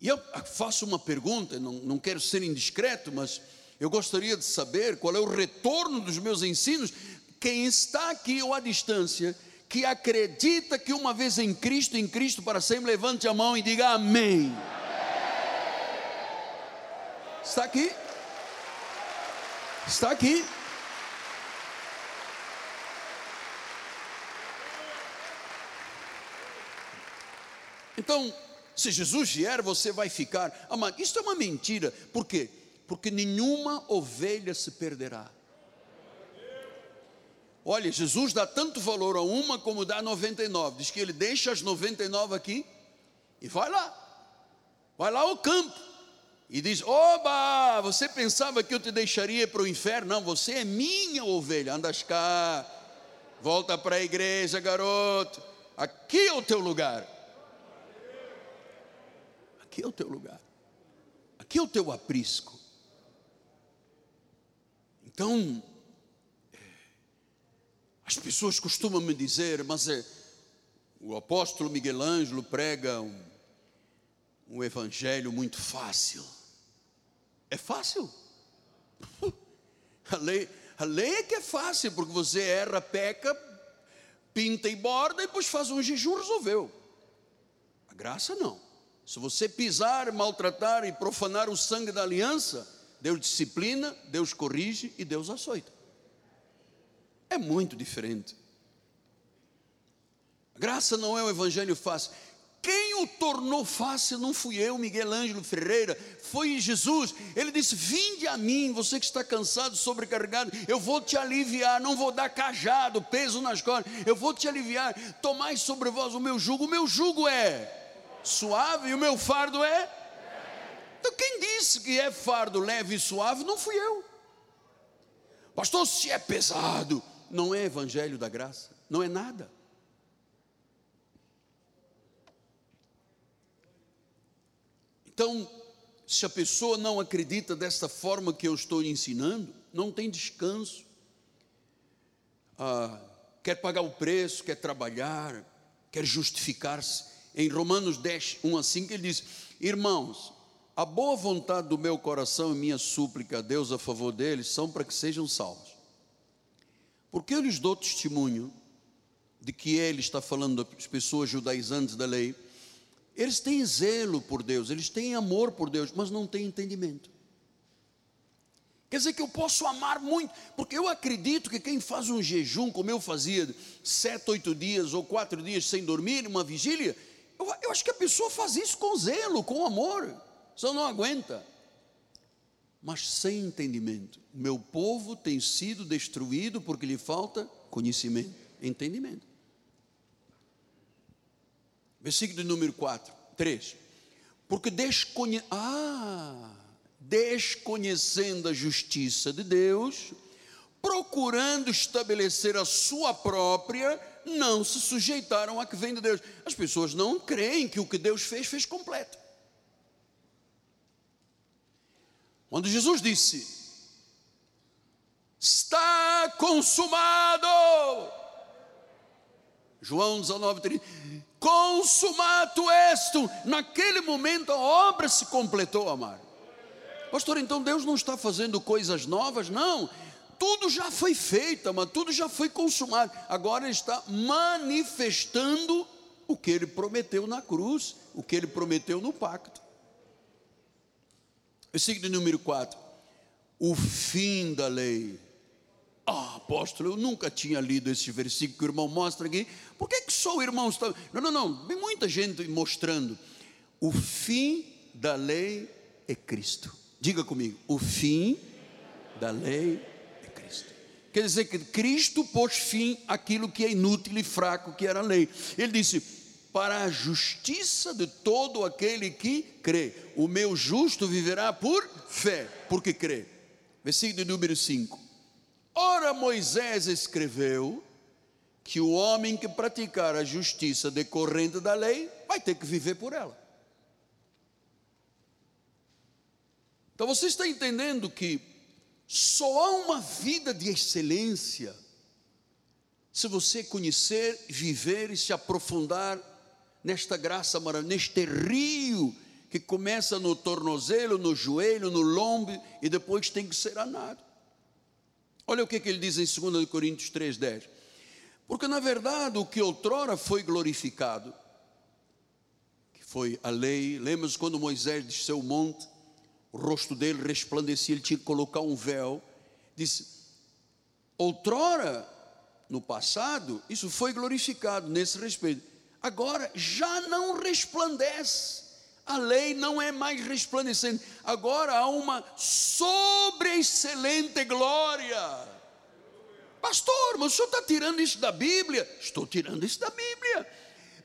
E eu faço uma pergunta, não, não quero ser indiscreto, mas eu gostaria de saber qual é o retorno dos meus ensinos. Quem está aqui ou à distância, que acredita que uma vez em Cristo, em Cristo para sempre, levante a mão e diga amém. Está aqui. Está aqui. Então, se Jesus vier, você vai ficar. Amado, isso é uma mentira. Por quê? Porque nenhuma ovelha se perderá. Olha, Jesus dá tanto valor a uma como dá a 99. Diz que ele deixa as 99 aqui e vai lá. Vai lá ao campo e diz: Oba, você pensava que eu te deixaria para o inferno? Não, você é minha ovelha. Andas cá, volta para a igreja, garoto. Aqui é o teu lugar. Aqui é o teu lugar. Aqui é o teu aprisco. Então, é, as pessoas costumam me dizer, mas é, o apóstolo Miguel Ângelo prega um, um evangelho muito fácil. É fácil. A lei, a lei é que é fácil, porque você erra, peca, pinta e borda e depois faz um jejum, resolveu. A graça não. Se você pisar, maltratar e profanar o sangue da aliança, Deus disciplina, Deus corrige e Deus açoita. É muito diferente. A graça não é um evangelho fácil. Quem o tornou fácil não fui eu, Miguel Ângelo Ferreira, foi Jesus. Ele disse: Vinde a mim, você que está cansado, sobrecarregado, eu vou te aliviar, não vou dar cajado, peso nas costas, eu vou te aliviar. Tomai sobre vós o meu jugo, o meu jugo é suave e o meu fardo é. Então, quem disse que é fardo leve e suave não fui eu. Pastor, se é pesado, não é evangelho da graça, não é nada. Então, se a pessoa não acredita desta forma que eu estou ensinando, não tem descanso. Ah, quer pagar o preço, quer trabalhar, quer justificar-se. Em Romanos 10, 1 a 5, ele diz: Irmãos, a boa vontade do meu coração e minha súplica a Deus a favor deles são para que sejam salvos. Porque eu lhes dou testemunho de que ele está falando das pessoas judaizantes da lei eles têm zelo por Deus, eles têm amor por Deus, mas não têm entendimento. Quer dizer que eu posso amar muito, porque eu acredito que quem faz um jejum, como eu fazia, sete, oito dias ou quatro dias sem dormir, uma vigília, eu, eu acho que a pessoa faz isso com zelo, com amor, só não aguenta. Mas sem entendimento. Meu povo tem sido destruído porque lhe falta conhecimento, entendimento. Versículo número 4, 3. Porque desconhe... ah, desconhecendo a justiça de Deus, procurando estabelecer a sua própria, não se sujeitaram a que vem de Deus. As pessoas não creem que o que Deus fez, fez completo. Quando Jesus disse: Está consumado. João 19, 30 consumato esto. Naquele momento a obra se completou, amar. Pastor, então Deus não está fazendo coisas novas? Não. Tudo já foi feito, mas tudo já foi consumado. Agora ele está manifestando o que ele prometeu na cruz, o que ele prometeu no pacto. Versículo número 4. O fim da lei ah, apóstolo, eu nunca tinha lido esse versículo que o irmão mostra aqui. Por que, que só o irmão está. Não, não, não. Tem muita gente mostrando. O fim da lei é Cristo. Diga comigo. O fim da lei é Cristo. Quer dizer que Cristo pôs fim àquilo que é inútil e fraco, que era a lei. Ele disse: para a justiça de todo aquele que crê. O meu justo viverá por fé, porque crê. Versículo número 5. Ora, Moisés escreveu que o homem que praticar a justiça decorrente da lei vai ter que viver por ela. Então você está entendendo que só há uma vida de excelência se você conhecer, viver e se aprofundar nesta graça maravilhosa, neste rio que começa no tornozelo, no joelho, no lombo e depois tem que ser anado. Olha o que, que ele diz em 2 Coríntios 3,10. Porque na verdade o que outrora foi glorificado, que foi a lei, lembra quando Moisés desceu o monte, o rosto dele resplandecia, ele tinha que colocar um véu. Disse: outrora, no passado, isso foi glorificado nesse respeito. Agora já não resplandece. A lei não é mais resplandecente. Agora há uma sobre-excelente glória. Pastor, mas o senhor está tirando isso da Bíblia? Estou tirando isso da Bíblia.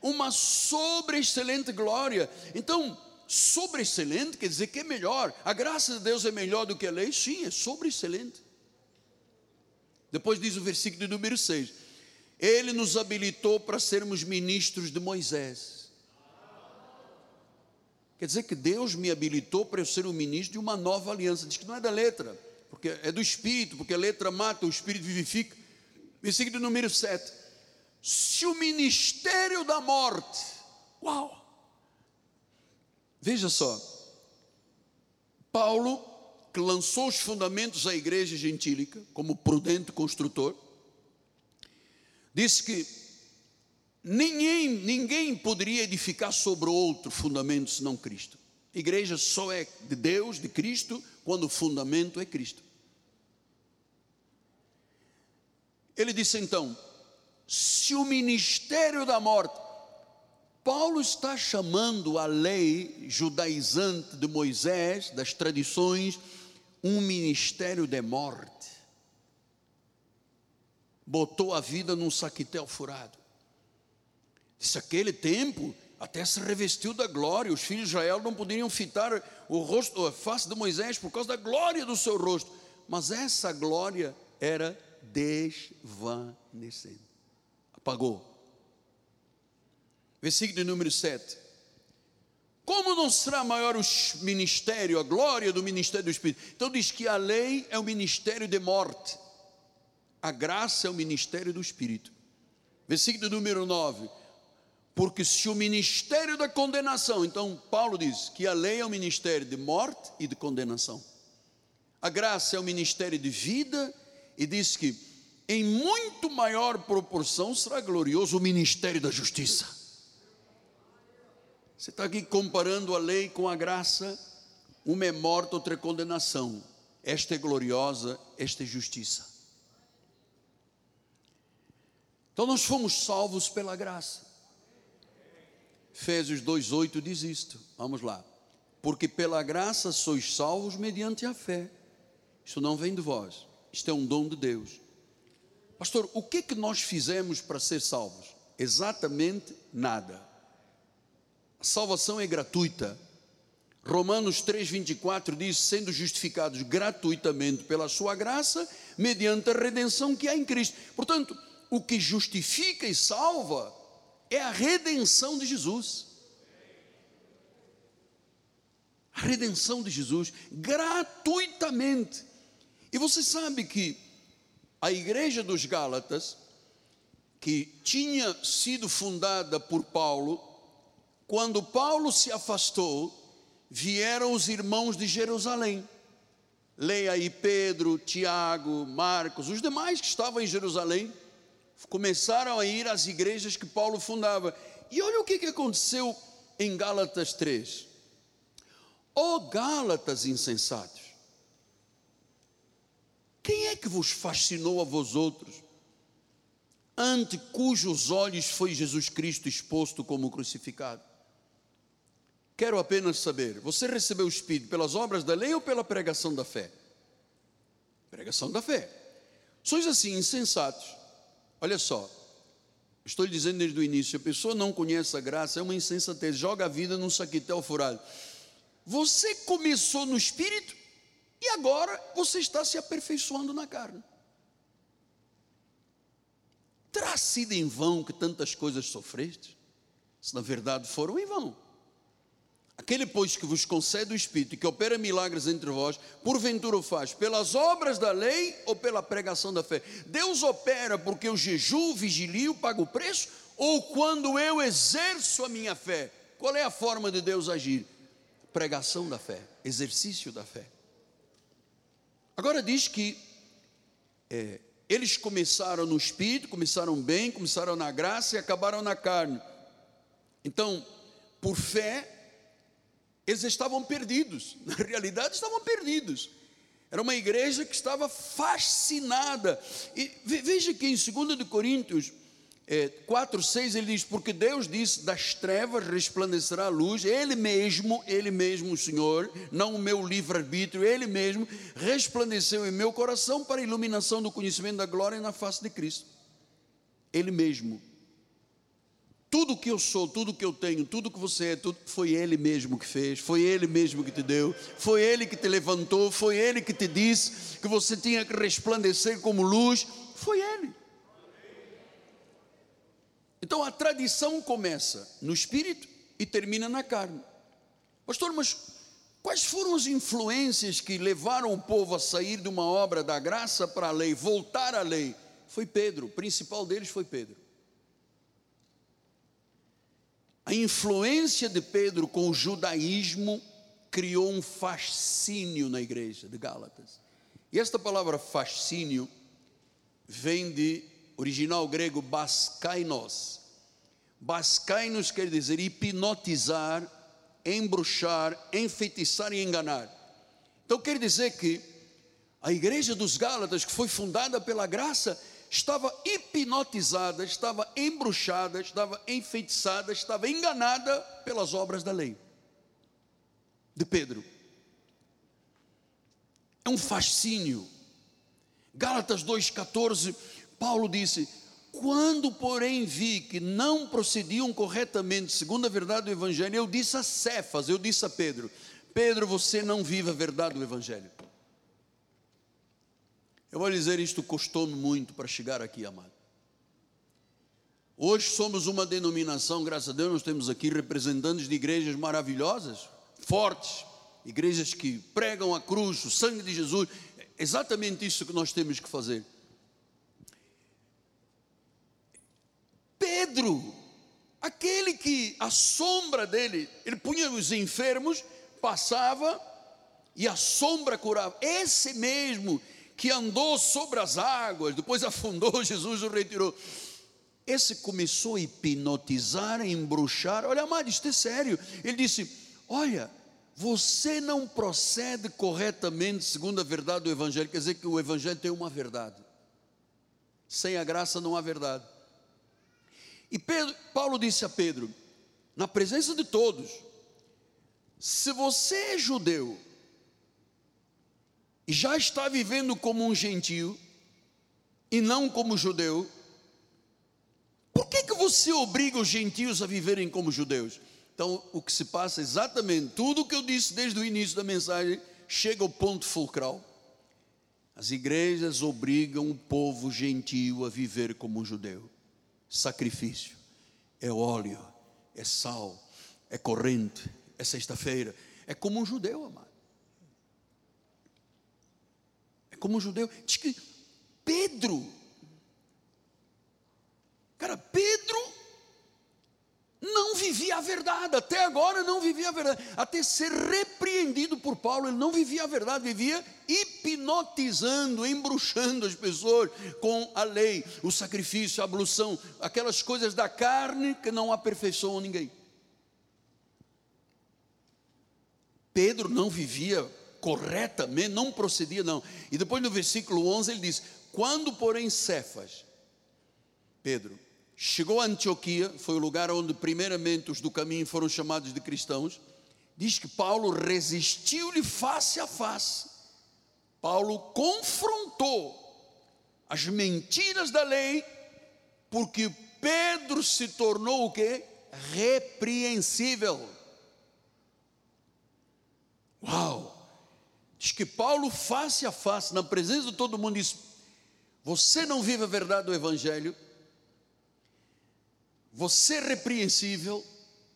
Uma sobre-excelente glória. Então, sobre-excelente quer dizer que é melhor. A graça de Deus é melhor do que a lei? Sim, é sobre-excelente. Depois diz o versículo número 6: Ele nos habilitou para sermos ministros de Moisés. Quer dizer que Deus me habilitou para eu ser um ministro de uma nova aliança. Diz que não é da letra, porque é do espírito, porque a letra mata, o espírito vivifica. Versículo número 7. Se o ministério da morte, uau! Veja só, Paulo, que lançou os fundamentos à igreja gentílica, como prudente construtor, disse que ninguém, ninguém poderia edificar sobre outro fundamento senão Cristo. Igreja só é de Deus, de Cristo, quando o fundamento é Cristo. Ele disse então: se o ministério da morte Paulo está chamando a lei judaizante de Moisés, das tradições, um ministério de morte. Botou a vida num saquitel furado. Disse: aquele tempo até se revestiu da glória. Os filhos de Israel não poderiam fitar o rosto, a face de Moisés por causa da glória do seu rosto. Mas essa glória era desvanecendo. Apagou versículo número 7. Como não será maior o ministério, a glória do ministério do Espírito? Então diz que a lei é o ministério de morte, a graça é o ministério do Espírito. Versículo número 9. Porque se o ministério da condenação, então Paulo diz que a lei é o ministério de morte e de condenação. A graça é o ministério de vida e diz que em muito maior proporção será glorioso o ministério da justiça. Você está aqui comparando a lei com a graça, uma é morte, outra é condenação. Esta é gloriosa, esta é justiça. Então nós fomos salvos pela graça. Efésios 2,8 diz isto. Vamos lá. Porque pela graça sois salvos mediante a fé. Isso não vem de vós. Isto é um dom de Deus. Pastor, o que é que nós fizemos para ser salvos? Exatamente nada salvação é gratuita. Romanos 3,24 diz: sendo justificados gratuitamente pela sua graça, mediante a redenção que há em Cristo. Portanto, o que justifica e salva é a redenção de Jesus. A redenção de Jesus, gratuitamente. E você sabe que a igreja dos Gálatas, que tinha sido fundada por Paulo, quando Paulo se afastou, vieram os irmãos de Jerusalém. Leia aí Pedro, Tiago, Marcos, os demais que estavam em Jerusalém, começaram a ir às igrejas que Paulo fundava. E olha o que, aconteceu em Gálatas 3. Ó oh, Gálatas insensatos, quem é que vos fascinou a vós outros, ante cujos olhos foi Jesus Cristo exposto como crucificado? Quero apenas saber: você recebeu o Espírito pelas obras da lei ou pela pregação da fé? Pregação da fé. Sois assim, insensatos. Olha só, estou lhe dizendo desde o início: a pessoa não conhece a graça, é uma insensatez, joga a vida num saquitel furado. Você começou no espírito e agora você está se aperfeiçoando na carne. Terá sido em vão que tantas coisas sofreste? Se na verdade foram em vão. Aquele, pois, que vos concede o Espírito e que opera milagres entre vós, porventura o faz pelas obras da lei ou pela pregação da fé? Deus opera porque eu jejuo, vigilio, pago o preço? Ou quando eu exerço a minha fé? Qual é a forma de Deus agir? Pregação da fé, exercício da fé. Agora diz que é, eles começaram no Espírito, começaram bem, começaram na graça e acabaram na carne. Então, por fé, eles estavam perdidos, na realidade estavam perdidos. Era uma igreja que estava fascinada. E veja que em 2 Coríntios é, 4, 6 ele diz: Porque Deus disse: Das trevas resplandecerá a luz, Ele mesmo, Ele mesmo, o Senhor, não o meu livre-arbítrio, Ele mesmo resplandeceu em meu coração para a iluminação do conhecimento da glória na face de Cristo. Ele mesmo tudo que eu sou, tudo que eu tenho, tudo que você é, tudo, foi Ele mesmo que fez, foi Ele mesmo que te deu, foi Ele que te levantou, foi Ele que te disse que você tinha que resplandecer como luz, foi Ele. Então a tradição começa no espírito e termina na carne. Pastor, mas quais foram as influências que levaram o povo a sair de uma obra da graça para a lei, voltar à lei? Foi Pedro, o principal deles foi Pedro. A influência de Pedro com o judaísmo criou um fascínio na igreja de Gálatas. E esta palavra fascínio vem de original grego baskainos. Baskainos quer dizer hipnotizar, embruxar, enfeitiçar e enganar. Então quer dizer que a igreja dos Gálatas, que foi fundada pela graça, estava hipnotizada, estava embruxada, estava enfeitiçada, estava enganada pelas obras da lei de Pedro. É um fascínio. Gálatas 2,14, Paulo disse: Quando, porém, vi que não procediam corretamente, segundo a verdade do Evangelho, eu disse a Cefas, eu disse a Pedro: Pedro, você não vive a verdade do Evangelho. Eu vou dizer, isto custou-me muito para chegar aqui, amado. Hoje somos uma denominação, graças a Deus, nós temos aqui representantes de igrejas maravilhosas, fortes, igrejas que pregam a cruz, o sangue de Jesus. É exatamente isso que nós temos que fazer. Pedro, aquele que a sombra dele, ele punha os enfermos, passava e a sombra curava. Esse mesmo que andou sobre as águas, depois afundou, Jesus o retirou. Esse começou a hipnotizar, a embruxar. Olha, amado, isto é sério. Ele disse: Olha, você não procede corretamente segundo a verdade do Evangelho. Quer dizer que o Evangelho tem uma verdade. Sem a graça não há verdade. E Pedro, Paulo disse a Pedro, na presença de todos: Se você é judeu já está vivendo como um gentio e não como judeu, por que, que você obriga os gentios a viverem como judeus? Então, o que se passa é exatamente tudo o que eu disse desde o início da mensagem chega ao ponto fulcral. As igrejas obrigam o povo gentio a viver como um judeu. Sacrifício, é óleo, é sal, é corrente, é sexta-feira. É como um judeu, amado. Como judeu. Diz que Pedro, cara, Pedro não vivia a verdade, até agora não vivia a verdade, até ser repreendido por Paulo, ele não vivia a verdade, vivia hipnotizando, embruxando as pessoas com a lei, o sacrifício, a ablução, aquelas coisas da carne que não aperfeiçoam ninguém. Pedro não vivia corretamente, não procedia, não. E depois no versículo 11 ele diz: Quando, porém, Cefas, Pedro, chegou a Antioquia, foi o lugar onde primeiramente os do caminho foram chamados de cristãos, diz que Paulo resistiu-lhe face a face. Paulo confrontou as mentiras da lei, porque Pedro se tornou o quê? Repreensível. Uau! Diz que Paulo, face a face, na presença de todo mundo, diz: Você não vive a verdade do Evangelho, você é repreensível,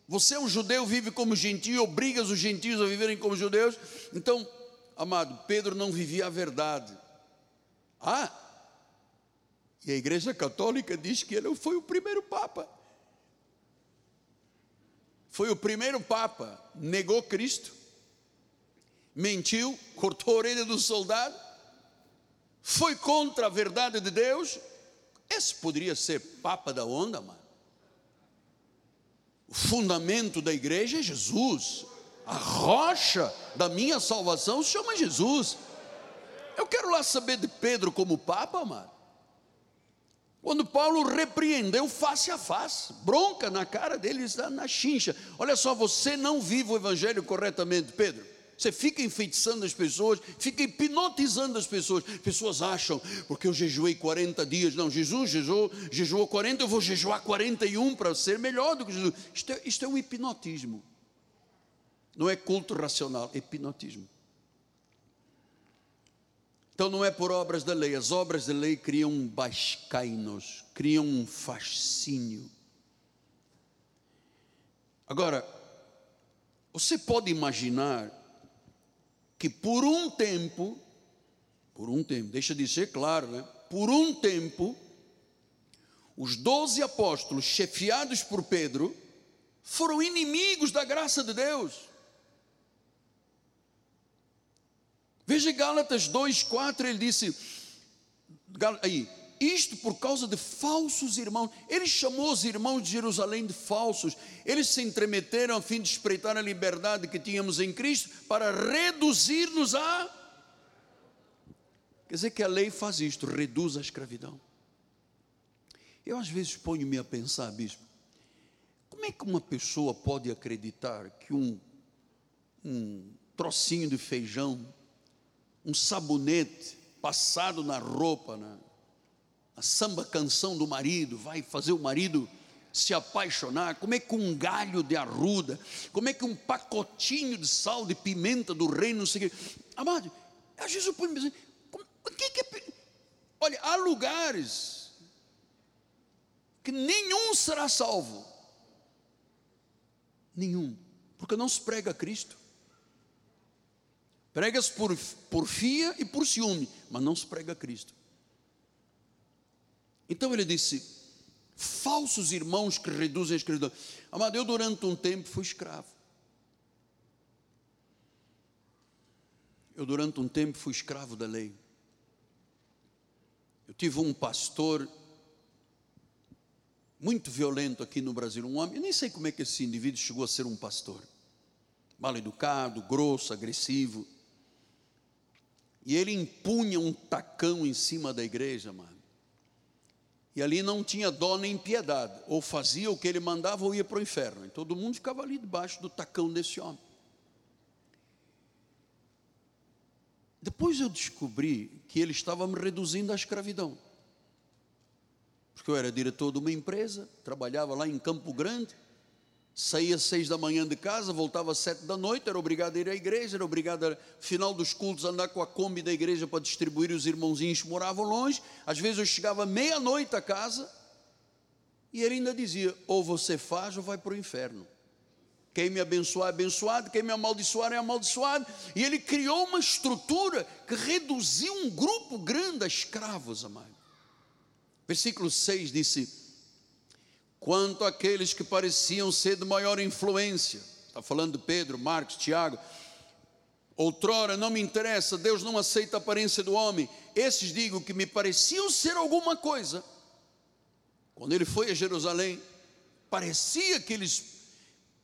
você é um judeu, vive como gentio, obrigas os gentios a viverem como judeus. Então, amado, Pedro não vivia a verdade. Ah, e a Igreja Católica diz que ele foi o primeiro Papa. Foi o primeiro Papa, negou Cristo, mentiu, cortou a orelha do soldado, foi contra a verdade de Deus. Esse poderia ser Papa da onda, mano. O fundamento da igreja é Jesus. A rocha da minha salvação se chama Jesus. Eu quero lá saber de Pedro como Papa, mano. Quando Paulo repreendeu face a face, bronca na cara dele, está na chincha. Olha só, você não vive o evangelho corretamente, Pedro. Você fica enfeitiçando as pessoas, fica hipnotizando as pessoas. Pessoas acham, porque eu jejuei 40 dias. Não, Jesus jejuou, jejuou 40, eu vou jejuar 41 para ser melhor do que Jesus. Isto é, isto é um hipnotismo. Não é culto racional, é hipnotismo. Então não é por obras da lei, as obras da lei criam um bascainos, criam um fascínio. Agora, você pode imaginar que por um tempo, por um tempo, deixa de ser claro, né? Por um tempo, os doze apóstolos, chefiados por Pedro, foram inimigos da graça de Deus. Veja Gálatas 2,4, ele disse, aí, isto por causa de falsos irmãos. Ele chamou os irmãos de Jerusalém de falsos. Eles se entremeteram a fim de espreitar a liberdade que tínhamos em Cristo para reduzir-nos a. Quer dizer que a lei faz isto, reduz a escravidão. Eu às vezes ponho-me a pensar, bispo, como é que uma pessoa pode acreditar que um, um trocinho de feijão, um sabonete passado na roupa, na, a samba canção do marido vai fazer o marido se apaixonar? Como é que um galho de arruda, como é que um pacotinho de sal, de pimenta do reino, não sei o. Amado, às vezes eu ponho assim, o que, que é. Olha, há lugares que nenhum será salvo. Nenhum. Porque não se prega Cristo. Prega-se por porfia e por ciúme, mas não se prega Cristo. Então ele disse: falsos irmãos que reduzem a escravidão. Amado, eu durante um tempo fui escravo. Eu durante um tempo fui escravo da lei. Eu tive um pastor muito violento aqui no Brasil, um homem, eu nem sei como é que esse indivíduo chegou a ser um pastor. Mal educado, grosso, agressivo. E ele impunha um tacão em cima da igreja, mano. E ali não tinha dó nem piedade. Ou fazia o que ele mandava ou ia para o inferno. E todo mundo ficava ali debaixo do tacão desse homem. Depois eu descobri que ele estava me reduzindo à escravidão. Porque eu era diretor de uma empresa, trabalhava lá em Campo Grande saía às seis da manhã de casa, voltava às sete da noite, era obrigado a ir à igreja, era obrigado, a, final dos cultos, andar com a Kombi da igreja para distribuir, os irmãozinhos moravam longe. Às vezes eu chegava meia-noite a casa e ele ainda dizia: ou você faz ou vai para o inferno. Quem me abençoar é abençoado, quem me amaldiçoar é amaldiçoado. E ele criou uma estrutura que reduziu um grupo grande a escravos, amado. Versículo 6 disse: quanto àqueles que pareciam ser de maior influência. Está falando Pedro, Marcos, Tiago. Outrora não me interessa, Deus não aceita a aparência do homem. Esses digo que me pareciam ser alguma coisa. Quando ele foi a Jerusalém, parecia que eles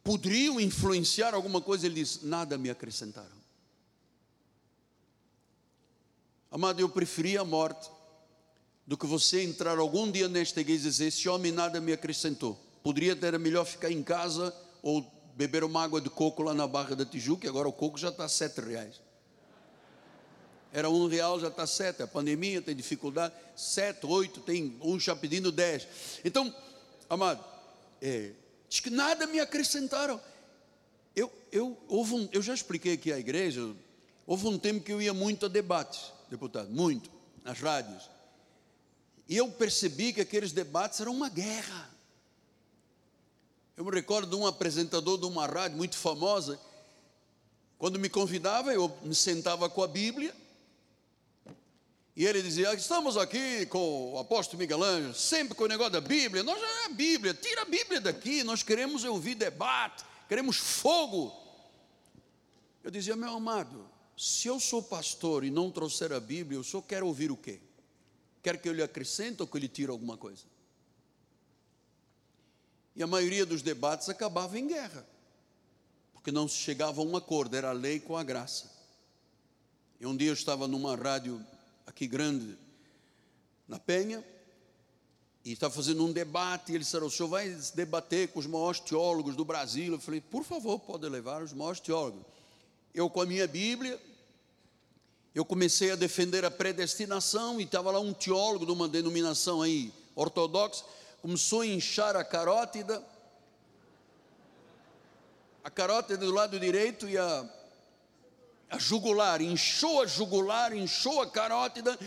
poderiam influenciar alguma coisa. Ele disse: Nada me acrescentaram. Amado, eu preferia a morte do que você entrar algum dia nesta igreja e dizer: Esse homem nada me acrescentou. Poderia ter melhor ficar em casa ou beber uma água de coco lá na Barra da Tijuca, agora o coco já está a sete reais. Era um real, já está sete. A pandemia tem dificuldade. Sete, oito, tem um já pedindo dez. Então, amado, é, diz que nada me acrescentaram. Eu, eu, houve um, eu já expliquei aqui à igreja, houve um tempo que eu ia muito a debates, deputado, muito, nas rádios. E eu percebi que aqueles debates eram uma guerra. Eu me recordo de um apresentador de uma rádio muito famosa, quando me convidava, eu me sentava com a Bíblia, e ele dizia: Estamos aqui com o apóstolo Miguel Ângelo, sempre com o negócio da Bíblia. Nós já é a Bíblia, tira a Bíblia daqui, nós queremos ouvir debate, queremos fogo. Eu dizia: Meu amado, se eu sou pastor e não trouxer a Bíblia, eu só quero ouvir o quê? Quer que eu lhe acrescente ou que eu lhe tire alguma coisa? E a maioria dos debates acabava em guerra, porque não se chegava a um acordo, era a lei com a graça. E um dia eu estava numa rádio aqui grande, na Penha, e está fazendo um debate, e ele disse, o senhor vai debater com os maiores teólogos do Brasil? Eu falei, por favor, pode levar os maiores teólogos. Eu com a minha Bíblia, eu comecei a defender a predestinação, e estava lá um teólogo de uma denominação aí, ortodoxa, começou a inchar a carótida, a carótida do lado direito e a a jugular, inchou a jugular, inchou a carótida.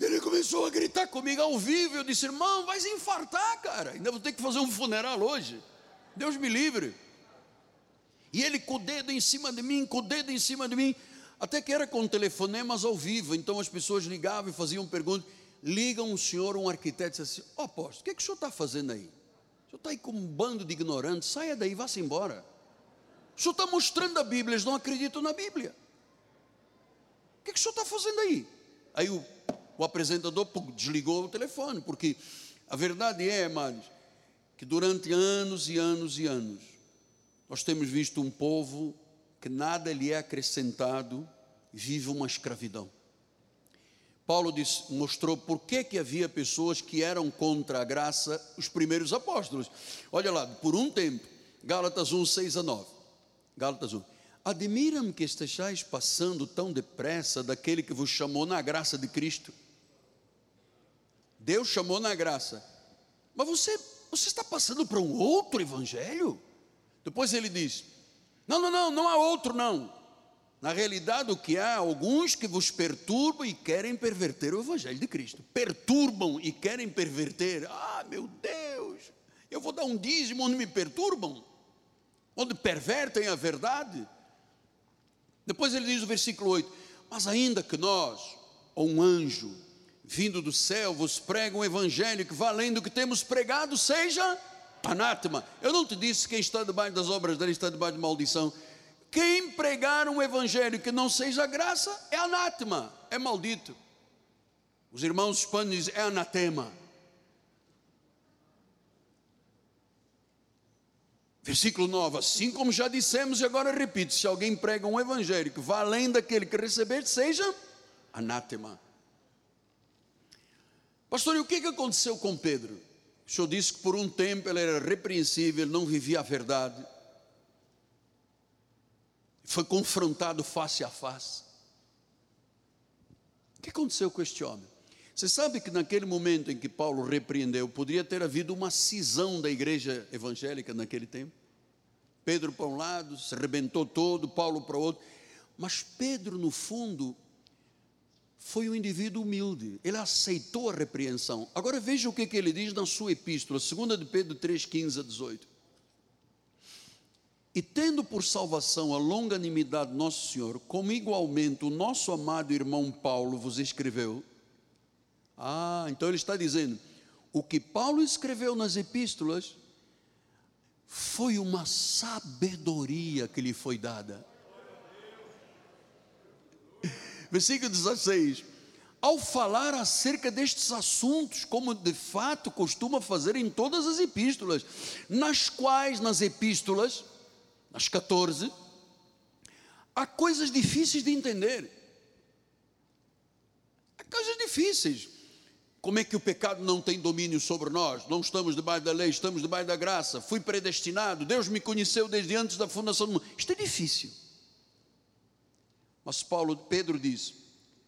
Ele começou a gritar comigo ao vivo. Eu disse, irmão, vai se infartar, cara. Ainda vou ter que fazer um funeral hoje. Deus me livre. E ele com o dedo em cima de mim, com o dedo em cima de mim. Até que era com telefonemas ao vivo. Então as pessoas ligavam e faziam perguntas. Liga um senhor, um arquiteto, e disse assim: Ó, oh, apóstolo, o que, é que o senhor está fazendo aí? O senhor está aí com um bando de ignorantes, saia daí, vá-se embora. O senhor está mostrando a Bíblia, eles não acreditam na Bíblia que, que o senhor está fazendo aí? Aí o, o apresentador desligou o telefone, porque a verdade é, amados, que durante anos e anos e anos, nós temos visto um povo que nada lhe é acrescentado, vive uma escravidão. Paulo mostrou por que, que havia pessoas que eram contra a graça, os primeiros apóstolos. Olha lá, por um tempo, Gálatas 1, 6 a 9. Gálatas 1. Admira-me que estejais passando tão depressa daquele que vos chamou na graça de Cristo. Deus chamou na graça. Mas você, você está passando para um outro evangelho? Depois ele diz: Não, não, não, não há outro não. Na realidade, o que há alguns que vos perturbam e querem perverter o evangelho de Cristo. Perturbam e querem perverter. Ah, meu Deus, eu vou dar um dízimo onde me perturbam, onde pervertem a verdade. Depois ele diz no versículo 8: Mas ainda que nós, ou um anjo, vindo do céu, vos prega um evangelho que, valendo o que temos pregado, seja anátema. Eu não te disse quem está debaixo das obras dele está debaixo de maldição. Quem pregar um evangelho que não seja graça é anátema, é maldito. Os irmãos hispanos dizem é anatema. Versículo 9: Assim como já dissemos, e agora repito: se alguém prega um evangelho que vá além daquele que receber, seja anátema. Pastor, e o que aconteceu com Pedro? O senhor disse que por um tempo ele era repreensível, não vivia a verdade. Foi confrontado face a face. O que aconteceu com este homem? Você sabe que naquele momento em que Paulo repreendeu, poderia ter havido uma cisão da igreja evangélica naquele tempo? Pedro para um lado, se arrebentou todo, Paulo para o outro. Mas Pedro, no fundo, foi um indivíduo humilde, ele aceitou a repreensão. Agora veja o que, que ele diz na sua epístola, 2 de Pedro 3, 15 a 18. E tendo por salvação a longanimidade de nosso Senhor, como igualmente o nosso amado irmão Paulo vos escreveu. Ah, então ele está dizendo: o que Paulo escreveu nas epístolas foi uma sabedoria que lhe foi dada. Versículo 16. Ao falar acerca destes assuntos, como de fato costuma fazer em todas as epístolas, nas quais, nas epístolas, nas 14, há coisas difíceis de entender. Há coisas difíceis. Como é que o pecado não tem domínio sobre nós? Não estamos debaixo da lei, estamos debaixo da graça. Fui predestinado, Deus me conheceu desde antes da fundação do mundo. Isto é difícil. Mas Paulo, Pedro diz: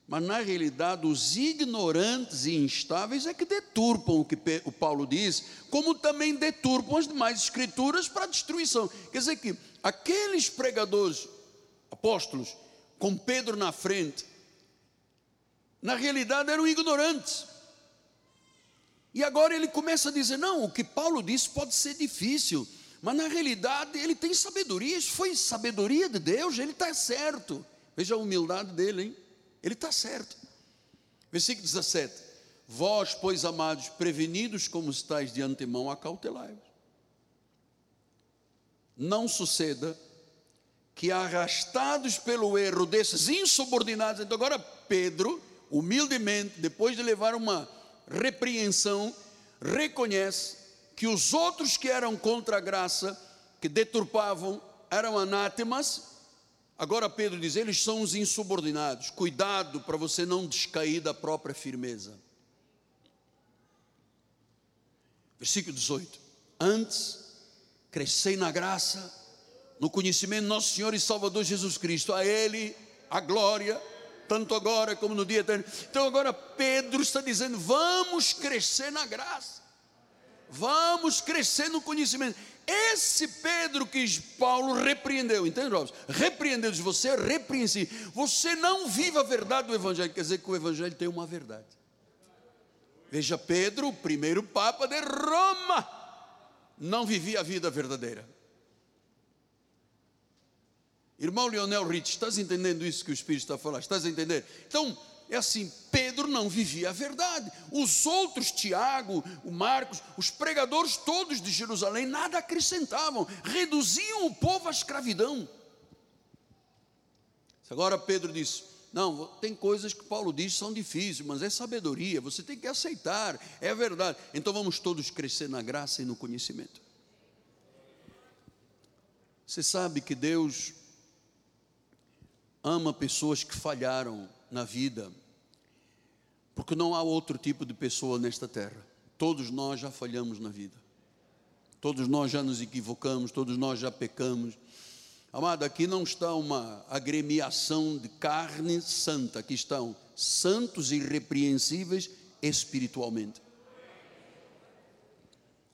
Mas na realidade, os ignorantes e instáveis é que deturpam o que o Paulo diz, como também deturpam as demais escrituras para destruição. Quer dizer que aqueles pregadores, apóstolos, com Pedro na frente, na realidade eram ignorantes. E agora ele começa a dizer: não, o que Paulo disse pode ser difícil, mas na realidade ele tem sabedoria, isso foi sabedoria de Deus, ele está certo. Veja a humildade dele, hein? Ele está certo. Versículo 17: Vós, pois amados, prevenidos como estáis de antemão, acautelai-vos. Não suceda que arrastados pelo erro desses insubordinados, então agora Pedro, humildemente, depois de levar uma repreensão, reconhece que os outros que eram contra a graça, que deturpavam, eram anátemas. Agora Pedro diz: eles são os insubordinados. Cuidado para você não descair da própria firmeza. Versículo 18: Antes, crescei na graça, no conhecimento do nosso Senhor e Salvador Jesus Cristo. A Ele a glória tanto agora como no dia eterno. Então agora Pedro está dizendo: vamos crescer na graça, vamos crescer no conhecimento. Esse Pedro que Paulo repreendeu, entende, Robson? Repreendeu, diz você é repreensivo. Você não vive a verdade do Evangelho, quer dizer que o Evangelho tem uma verdade. Veja Pedro, o primeiro Papa de Roma, não vivia a vida verdadeira. Irmão Leonel Rich, estás entendendo isso que o Espírito está falando? Estás a entender? Então, é assim, Pedro não vivia a verdade. Os outros, Tiago, o Marcos, os pregadores todos de Jerusalém, nada acrescentavam, reduziam o povo à escravidão. Agora Pedro disse: Não, tem coisas que Paulo diz são difíceis, mas é sabedoria, você tem que aceitar, é a verdade. Então vamos todos crescer na graça e no conhecimento. Você sabe que Deus ama pessoas que falharam na vida, porque não há outro tipo de pessoa nesta terra. Todos nós já falhamos na vida, todos nós já nos equivocamos, todos nós já pecamos. Amado, aqui não está uma agremiação de carne santa, aqui estão santos irrepreensíveis espiritualmente.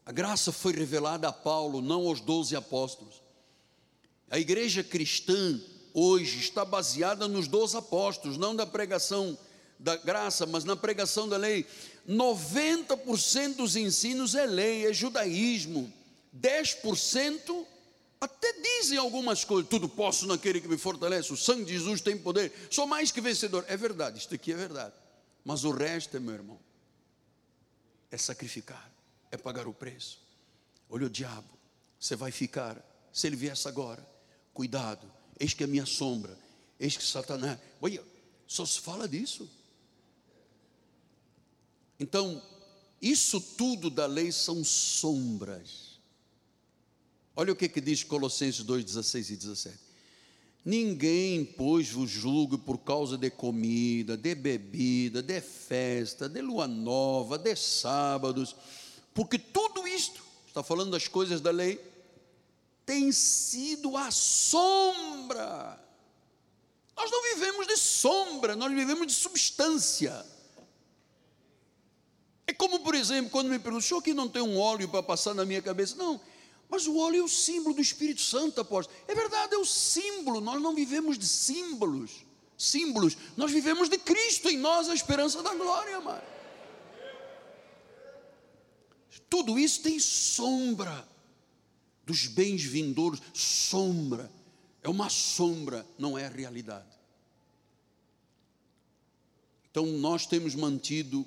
A graça foi revelada a Paulo, não aos doze apóstolos. A igreja cristã hoje está baseada nos dois apóstolos, não na pregação da graça, mas na pregação da lei. 90% dos ensinos é lei, é judaísmo. 10% até dizem algumas coisas, tudo posso naquele que me fortalece, o sangue de Jesus tem poder, sou mais que vencedor. É verdade, isto aqui é verdade. Mas o resto, é, meu irmão, é sacrificar, é pagar o preço. Olha o diabo, você vai ficar, se ele viesse agora, cuidado, eis que a minha sombra, eis que Satanás. Olha, só se fala disso. Então, isso tudo da lei são sombras. Olha o que, que diz Colossenses 2, 16 e 17. Ninguém, pois, vos julgue por causa de comida, de bebida, de festa, de lua nova, de sábados, porque tudo isto, está falando das coisas da lei, tem sido a sombra. Nós não vivemos de sombra, nós vivemos de substância. É como, por exemplo, quando me perguntam, senhor que não tem um óleo para passar na minha cabeça? Não, mas o óleo é o símbolo do Espírito Santo, apóstolo. É verdade, é o símbolo, nós não vivemos de símbolos. Símbolos, nós vivemos de Cristo em nós, a esperança da glória, amado. Tudo isso tem sombra dos bens vindouros, sombra. É uma sombra, não é realidade. Então nós temos mantido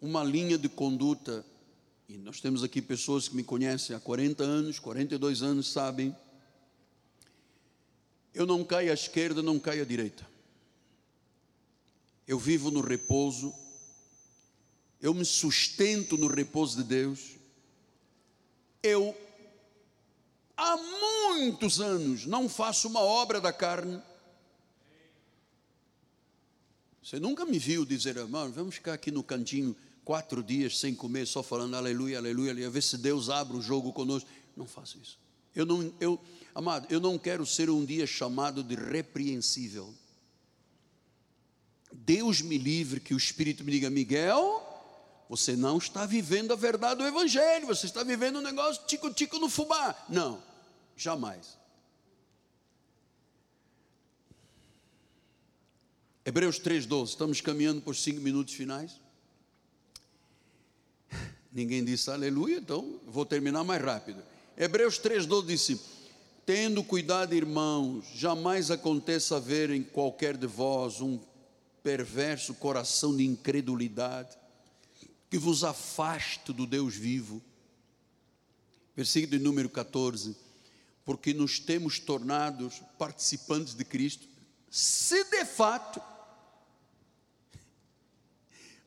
uma linha de conduta, e nós temos aqui pessoas que me conhecem há 40 anos, 42 anos, sabem. Eu não caio à esquerda, não caio à direita. Eu vivo no repouso, eu me sustento no repouso de Deus, eu há muitos anos não faço uma obra da carne. Você nunca me viu dizer, irmão, vamos ficar aqui no cantinho quatro dias sem comer, só falando aleluia, aleluia, aleluia, ver se Deus abre o jogo conosco. Não faço isso. Eu não, eu, amado, eu não quero ser um dia chamado de repreensível. Deus me livre que o Espírito me diga, Miguel, você não está vivendo a verdade do Evangelho, você está vivendo um negócio tico-tico no fubá. Não, jamais. Hebreus 3,12, estamos caminhando por cinco minutos finais. Ninguém disse aleluia, então vou terminar mais rápido. Hebreus 3,12 disse: Tendo cuidado, irmãos, jamais aconteça haver em qualquer de vós um perverso coração de incredulidade, que vos afaste do Deus vivo. Versículo número 14: Porque nos temos tornados participantes de Cristo, se de fato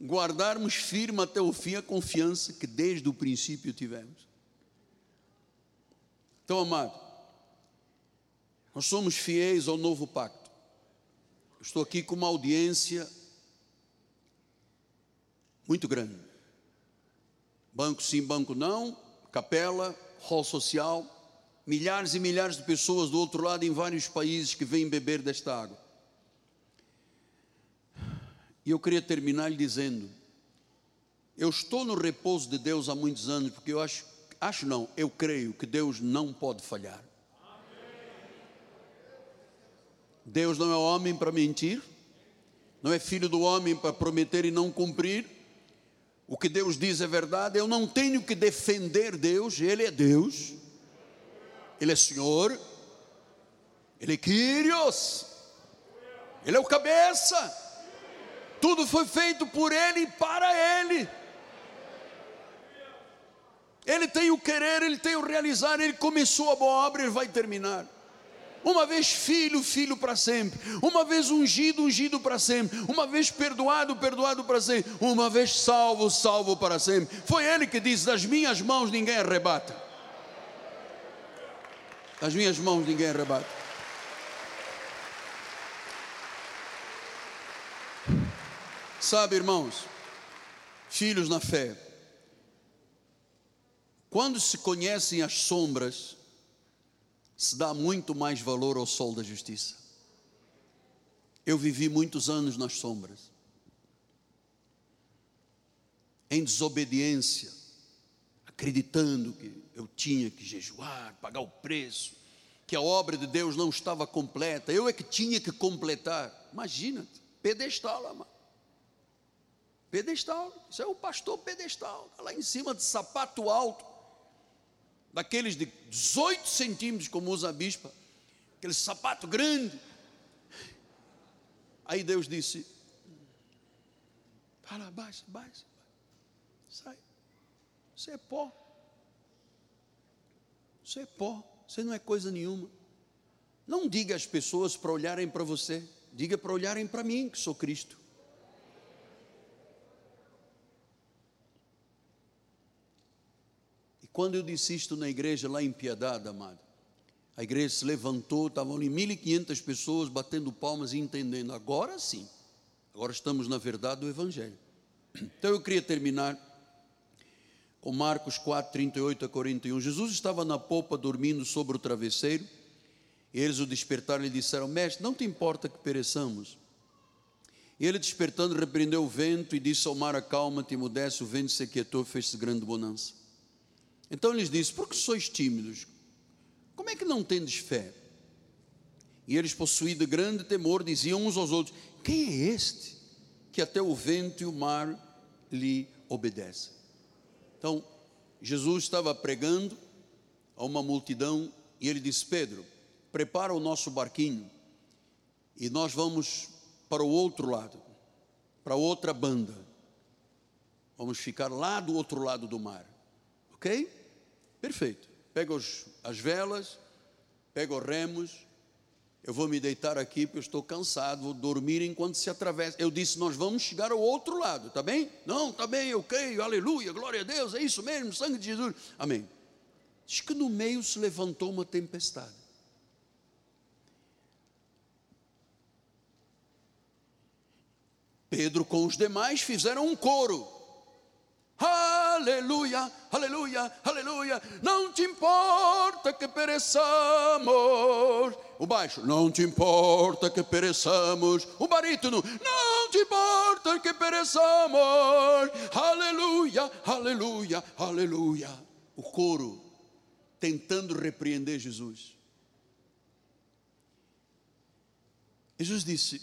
guardarmos firme até o fim a confiança que desde o princípio tivemos. Então, amado, nós somos fiéis ao novo pacto. Estou aqui com uma audiência muito grande. Banco sim, banco não, capela, hall social, milhares e milhares de pessoas do outro lado em vários países que vêm beber desta água. E eu queria terminar lhe dizendo: eu estou no repouso de Deus há muitos anos, porque eu acho, acho não, eu creio que Deus não pode falhar. Deus não é homem para mentir, não é filho do homem para prometer e não cumprir. O que Deus diz é verdade, eu não tenho que defender Deus, Ele é Deus, Ele é Senhor, Ele é Kyrios, Ele é o cabeça. Tudo foi feito por Ele e para Ele. Ele tem o querer, Ele tem o realizar, Ele começou a boa obra, Ele vai terminar. Uma vez filho, filho para sempre. Uma vez ungido, ungido para sempre. Uma vez perdoado, perdoado para sempre. Uma vez salvo, salvo para sempre. Foi Ele que disse: Das minhas mãos ninguém arrebata. Das minhas mãos ninguém arrebata. Sabe, irmãos, filhos na fé, quando se conhecem as sombras, se dá muito mais valor ao sol da justiça. Eu vivi muitos anos nas sombras, em desobediência, acreditando que eu tinha que jejuar, pagar o preço, que a obra de Deus não estava completa, eu é que tinha que completar. Imagina, pedestal, amado pedestal. Isso é o pastor pedestal, tá lá em cima de sapato alto, daqueles de 18 centímetros, como usa a bispa, aquele sapato grande. Aí Deus disse: Fala, baixa, baixa, sai. Você é pó. Você é pó. Você não é coisa nenhuma. Não diga às pessoas para olharem para você, diga para olharem para mim, que sou Cristo. Quando eu disse isto na igreja lá em Piedade, amado, a igreja se levantou, estavam ali 1.500 pessoas batendo palmas e entendendo. Agora sim, agora estamos na verdade do Evangelho. Então eu queria terminar com Marcos 4, 38 a 41. Jesus estava na popa dormindo sobre o travesseiro, e eles o despertaram e lhe disseram: Mestre, não te importa que pereçamos? E ele despertando, repreendeu o vento e disse ao mar: Acalma-te, emudece, o vento se aquietou, fez-se grande bonança. Então lhes disse: Por que sois tímidos? Como é que não tendes fé? E eles, possuídos de grande temor, diziam uns aos outros: Quem é este que até o vento e o mar lhe obedecem? Então, Jesus estava pregando a uma multidão e ele disse: Pedro, prepara o nosso barquinho e nós vamos para o outro lado, para outra banda. Vamos ficar lá do outro lado do mar, ok? Perfeito. Pega os, as velas, pega os remos. Eu vou me deitar aqui porque eu estou cansado, vou dormir enquanto se atravessa. Eu disse, nós vamos chegar ao outro lado, tá bem? Não, tá bem, eu creio, aleluia, glória a Deus, é isso mesmo, sangue de Jesus. Amém. Diz que no meio se levantou uma tempestade. Pedro com os demais fizeram um coro. Aleluia, aleluia, aleluia. Não te importa que pereçamos. O baixo, não te importa que pereçamos. O barítono, não te importa que pereçamos. Aleluia, aleluia, aleluia. O coro tentando repreender Jesus. Jesus disse: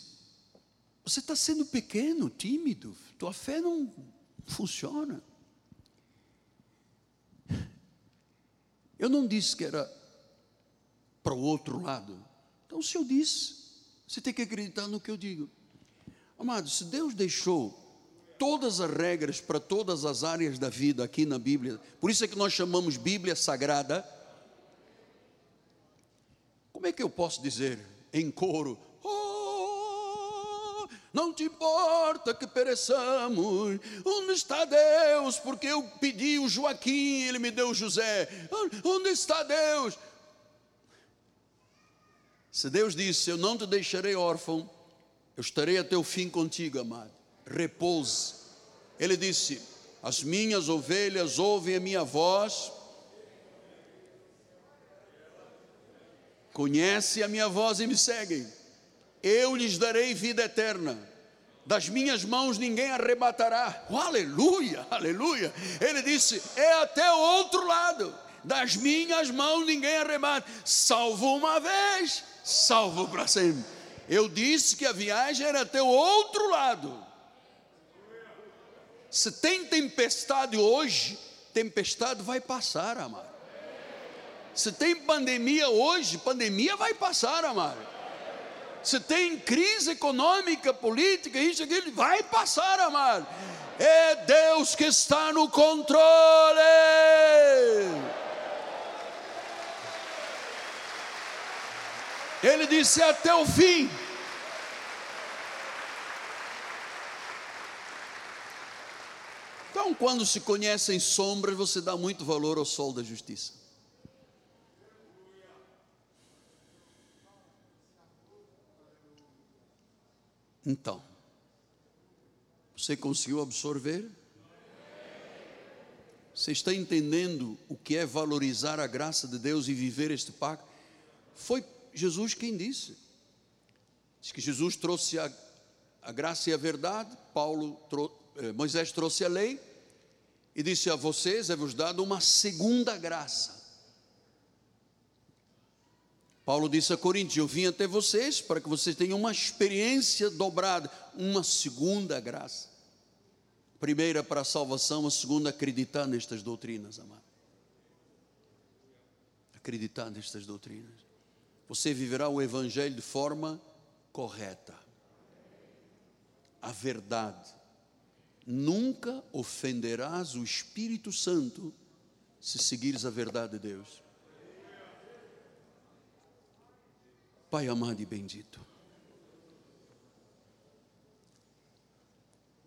Você está sendo pequeno, tímido, tua fé não funciona. Eu não disse que era para o outro lado. Então, se eu disse, você tem que acreditar no que eu digo. Amado, se Deus deixou todas as regras para todas as áreas da vida aqui na Bíblia, por isso é que nós chamamos Bíblia Sagrada. Como é que eu posso dizer em coro, não te importa que pereçamos. Onde está Deus? Porque eu pedi o Joaquim, ele me deu o José. Onde está Deus? Se Deus disse: Eu não te deixarei órfão, eu estarei até o fim contigo, amado. Repouse. Ele disse: As minhas ovelhas ouvem a minha voz, conhecem a minha voz e me seguem eu lhes darei vida eterna. Das minhas mãos ninguém arrebatará. Oh, aleluia, aleluia. Ele disse: é até o outro lado. Das minhas mãos ninguém arrebata. Salvo uma vez, salvo para sempre. Eu disse que a viagem era até o outro lado. Se tem tempestade hoje, tempestade vai passar, amado. Se tem pandemia hoje, pandemia vai passar, amado se tem crise econômica, política, isso, aquilo, vai passar, amado. É Deus que está no controle. Ele disse até o fim. Então, quando se conhecem sombras, você dá muito valor ao sol da justiça. Então, você conseguiu absorver? Você está entendendo o que é valorizar a graça de Deus e viver este pacto? Foi Jesus quem disse. Diz que Jesus trouxe a, a graça e a verdade, Paulo eh, Moisés trouxe a lei e disse a vocês é vos dado uma segunda graça. Paulo disse a Coríntios: Eu vim até vocês para que vocês tenham uma experiência dobrada, uma segunda graça. Primeira para a salvação, a segunda acreditar nestas doutrinas, amado. Acreditar nestas doutrinas. Você viverá o Evangelho de forma correta. A verdade. Nunca ofenderás o Espírito Santo se seguires a verdade de Deus. Pai amado e bendito,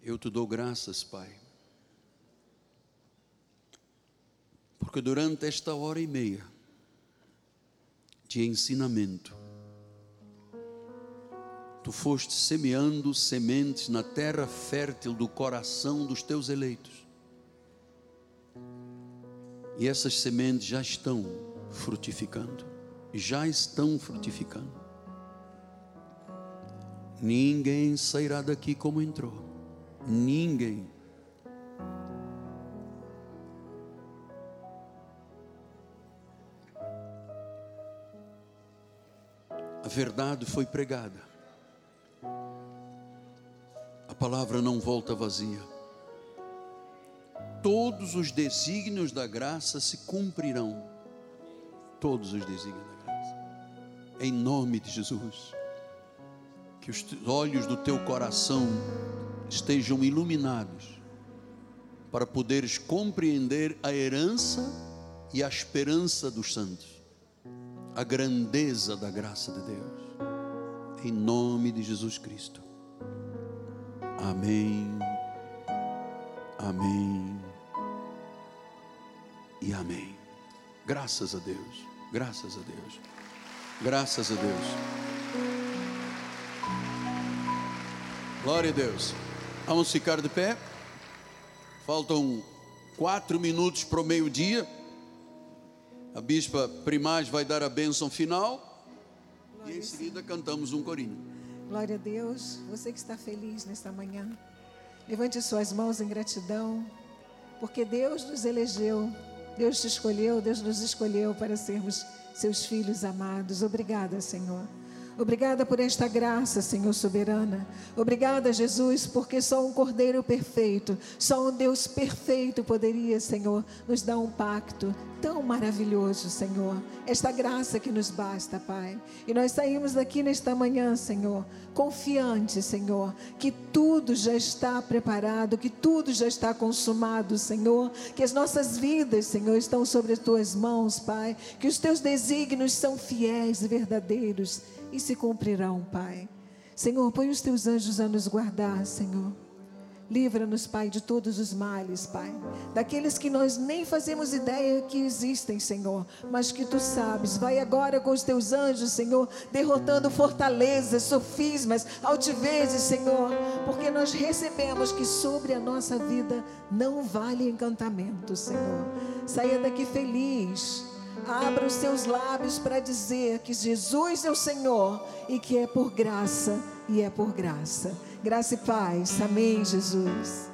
eu te dou graças, Pai, porque durante esta hora e meia de ensinamento, tu foste semeando sementes na terra fértil do coração dos teus eleitos, e essas sementes já estão frutificando já estão frutificando. Ninguém sairá daqui como entrou. Ninguém. A verdade foi pregada. A palavra não volta vazia. Todos os desígnios da graça se cumprirão. Todos os desígnios em nome de Jesus. Que os olhos do teu coração estejam iluminados para poderes compreender a herança e a esperança dos santos, a grandeza da graça de Deus. Em nome de Jesus Cristo. Amém. Amém. E amém. Graças a Deus. Graças a Deus. Graças a Deus. Glória a Deus. Vamos ficar de pé. Faltam quatro minutos para o meio-dia. A bispa Primaz vai dar a bênção final. E em seguida cantamos um corinho.
Glória a Deus. Você que está feliz nesta manhã, levante suas mãos em gratidão, porque Deus nos elegeu, Deus te escolheu, Deus nos escolheu para sermos seus filhos amados. Obrigada, Senhor. Obrigada por esta graça, Senhor soberana. Obrigada, Jesus, porque só um Cordeiro perfeito, só um Deus perfeito poderia, Senhor, nos dar um pacto tão maravilhoso, Senhor. Esta graça que nos basta, Pai. E nós saímos daqui nesta manhã, Senhor, confiante, Senhor, que tudo já está preparado, que tudo já está consumado, Senhor. Que as nossas vidas, Senhor, estão sobre as tuas mãos, Pai. Que os teus desígnios são fiéis e verdadeiros e se cumprirão, Pai. Senhor, põe os teus anjos a nos guardar, Senhor. Livra-nos, Pai, de todos os males, Pai. Daqueles que nós nem fazemos ideia que existem, Senhor, mas que tu sabes. Vai agora com os teus anjos, Senhor, derrotando fortalezas, sofismas, altivezes, Senhor, porque nós recebemos que sobre a nossa vida não vale encantamento, Senhor. Saia daqui feliz Abra os seus lábios para dizer que Jesus é o Senhor e que é por graça e é por graça. Graça e paz. Amém, Jesus.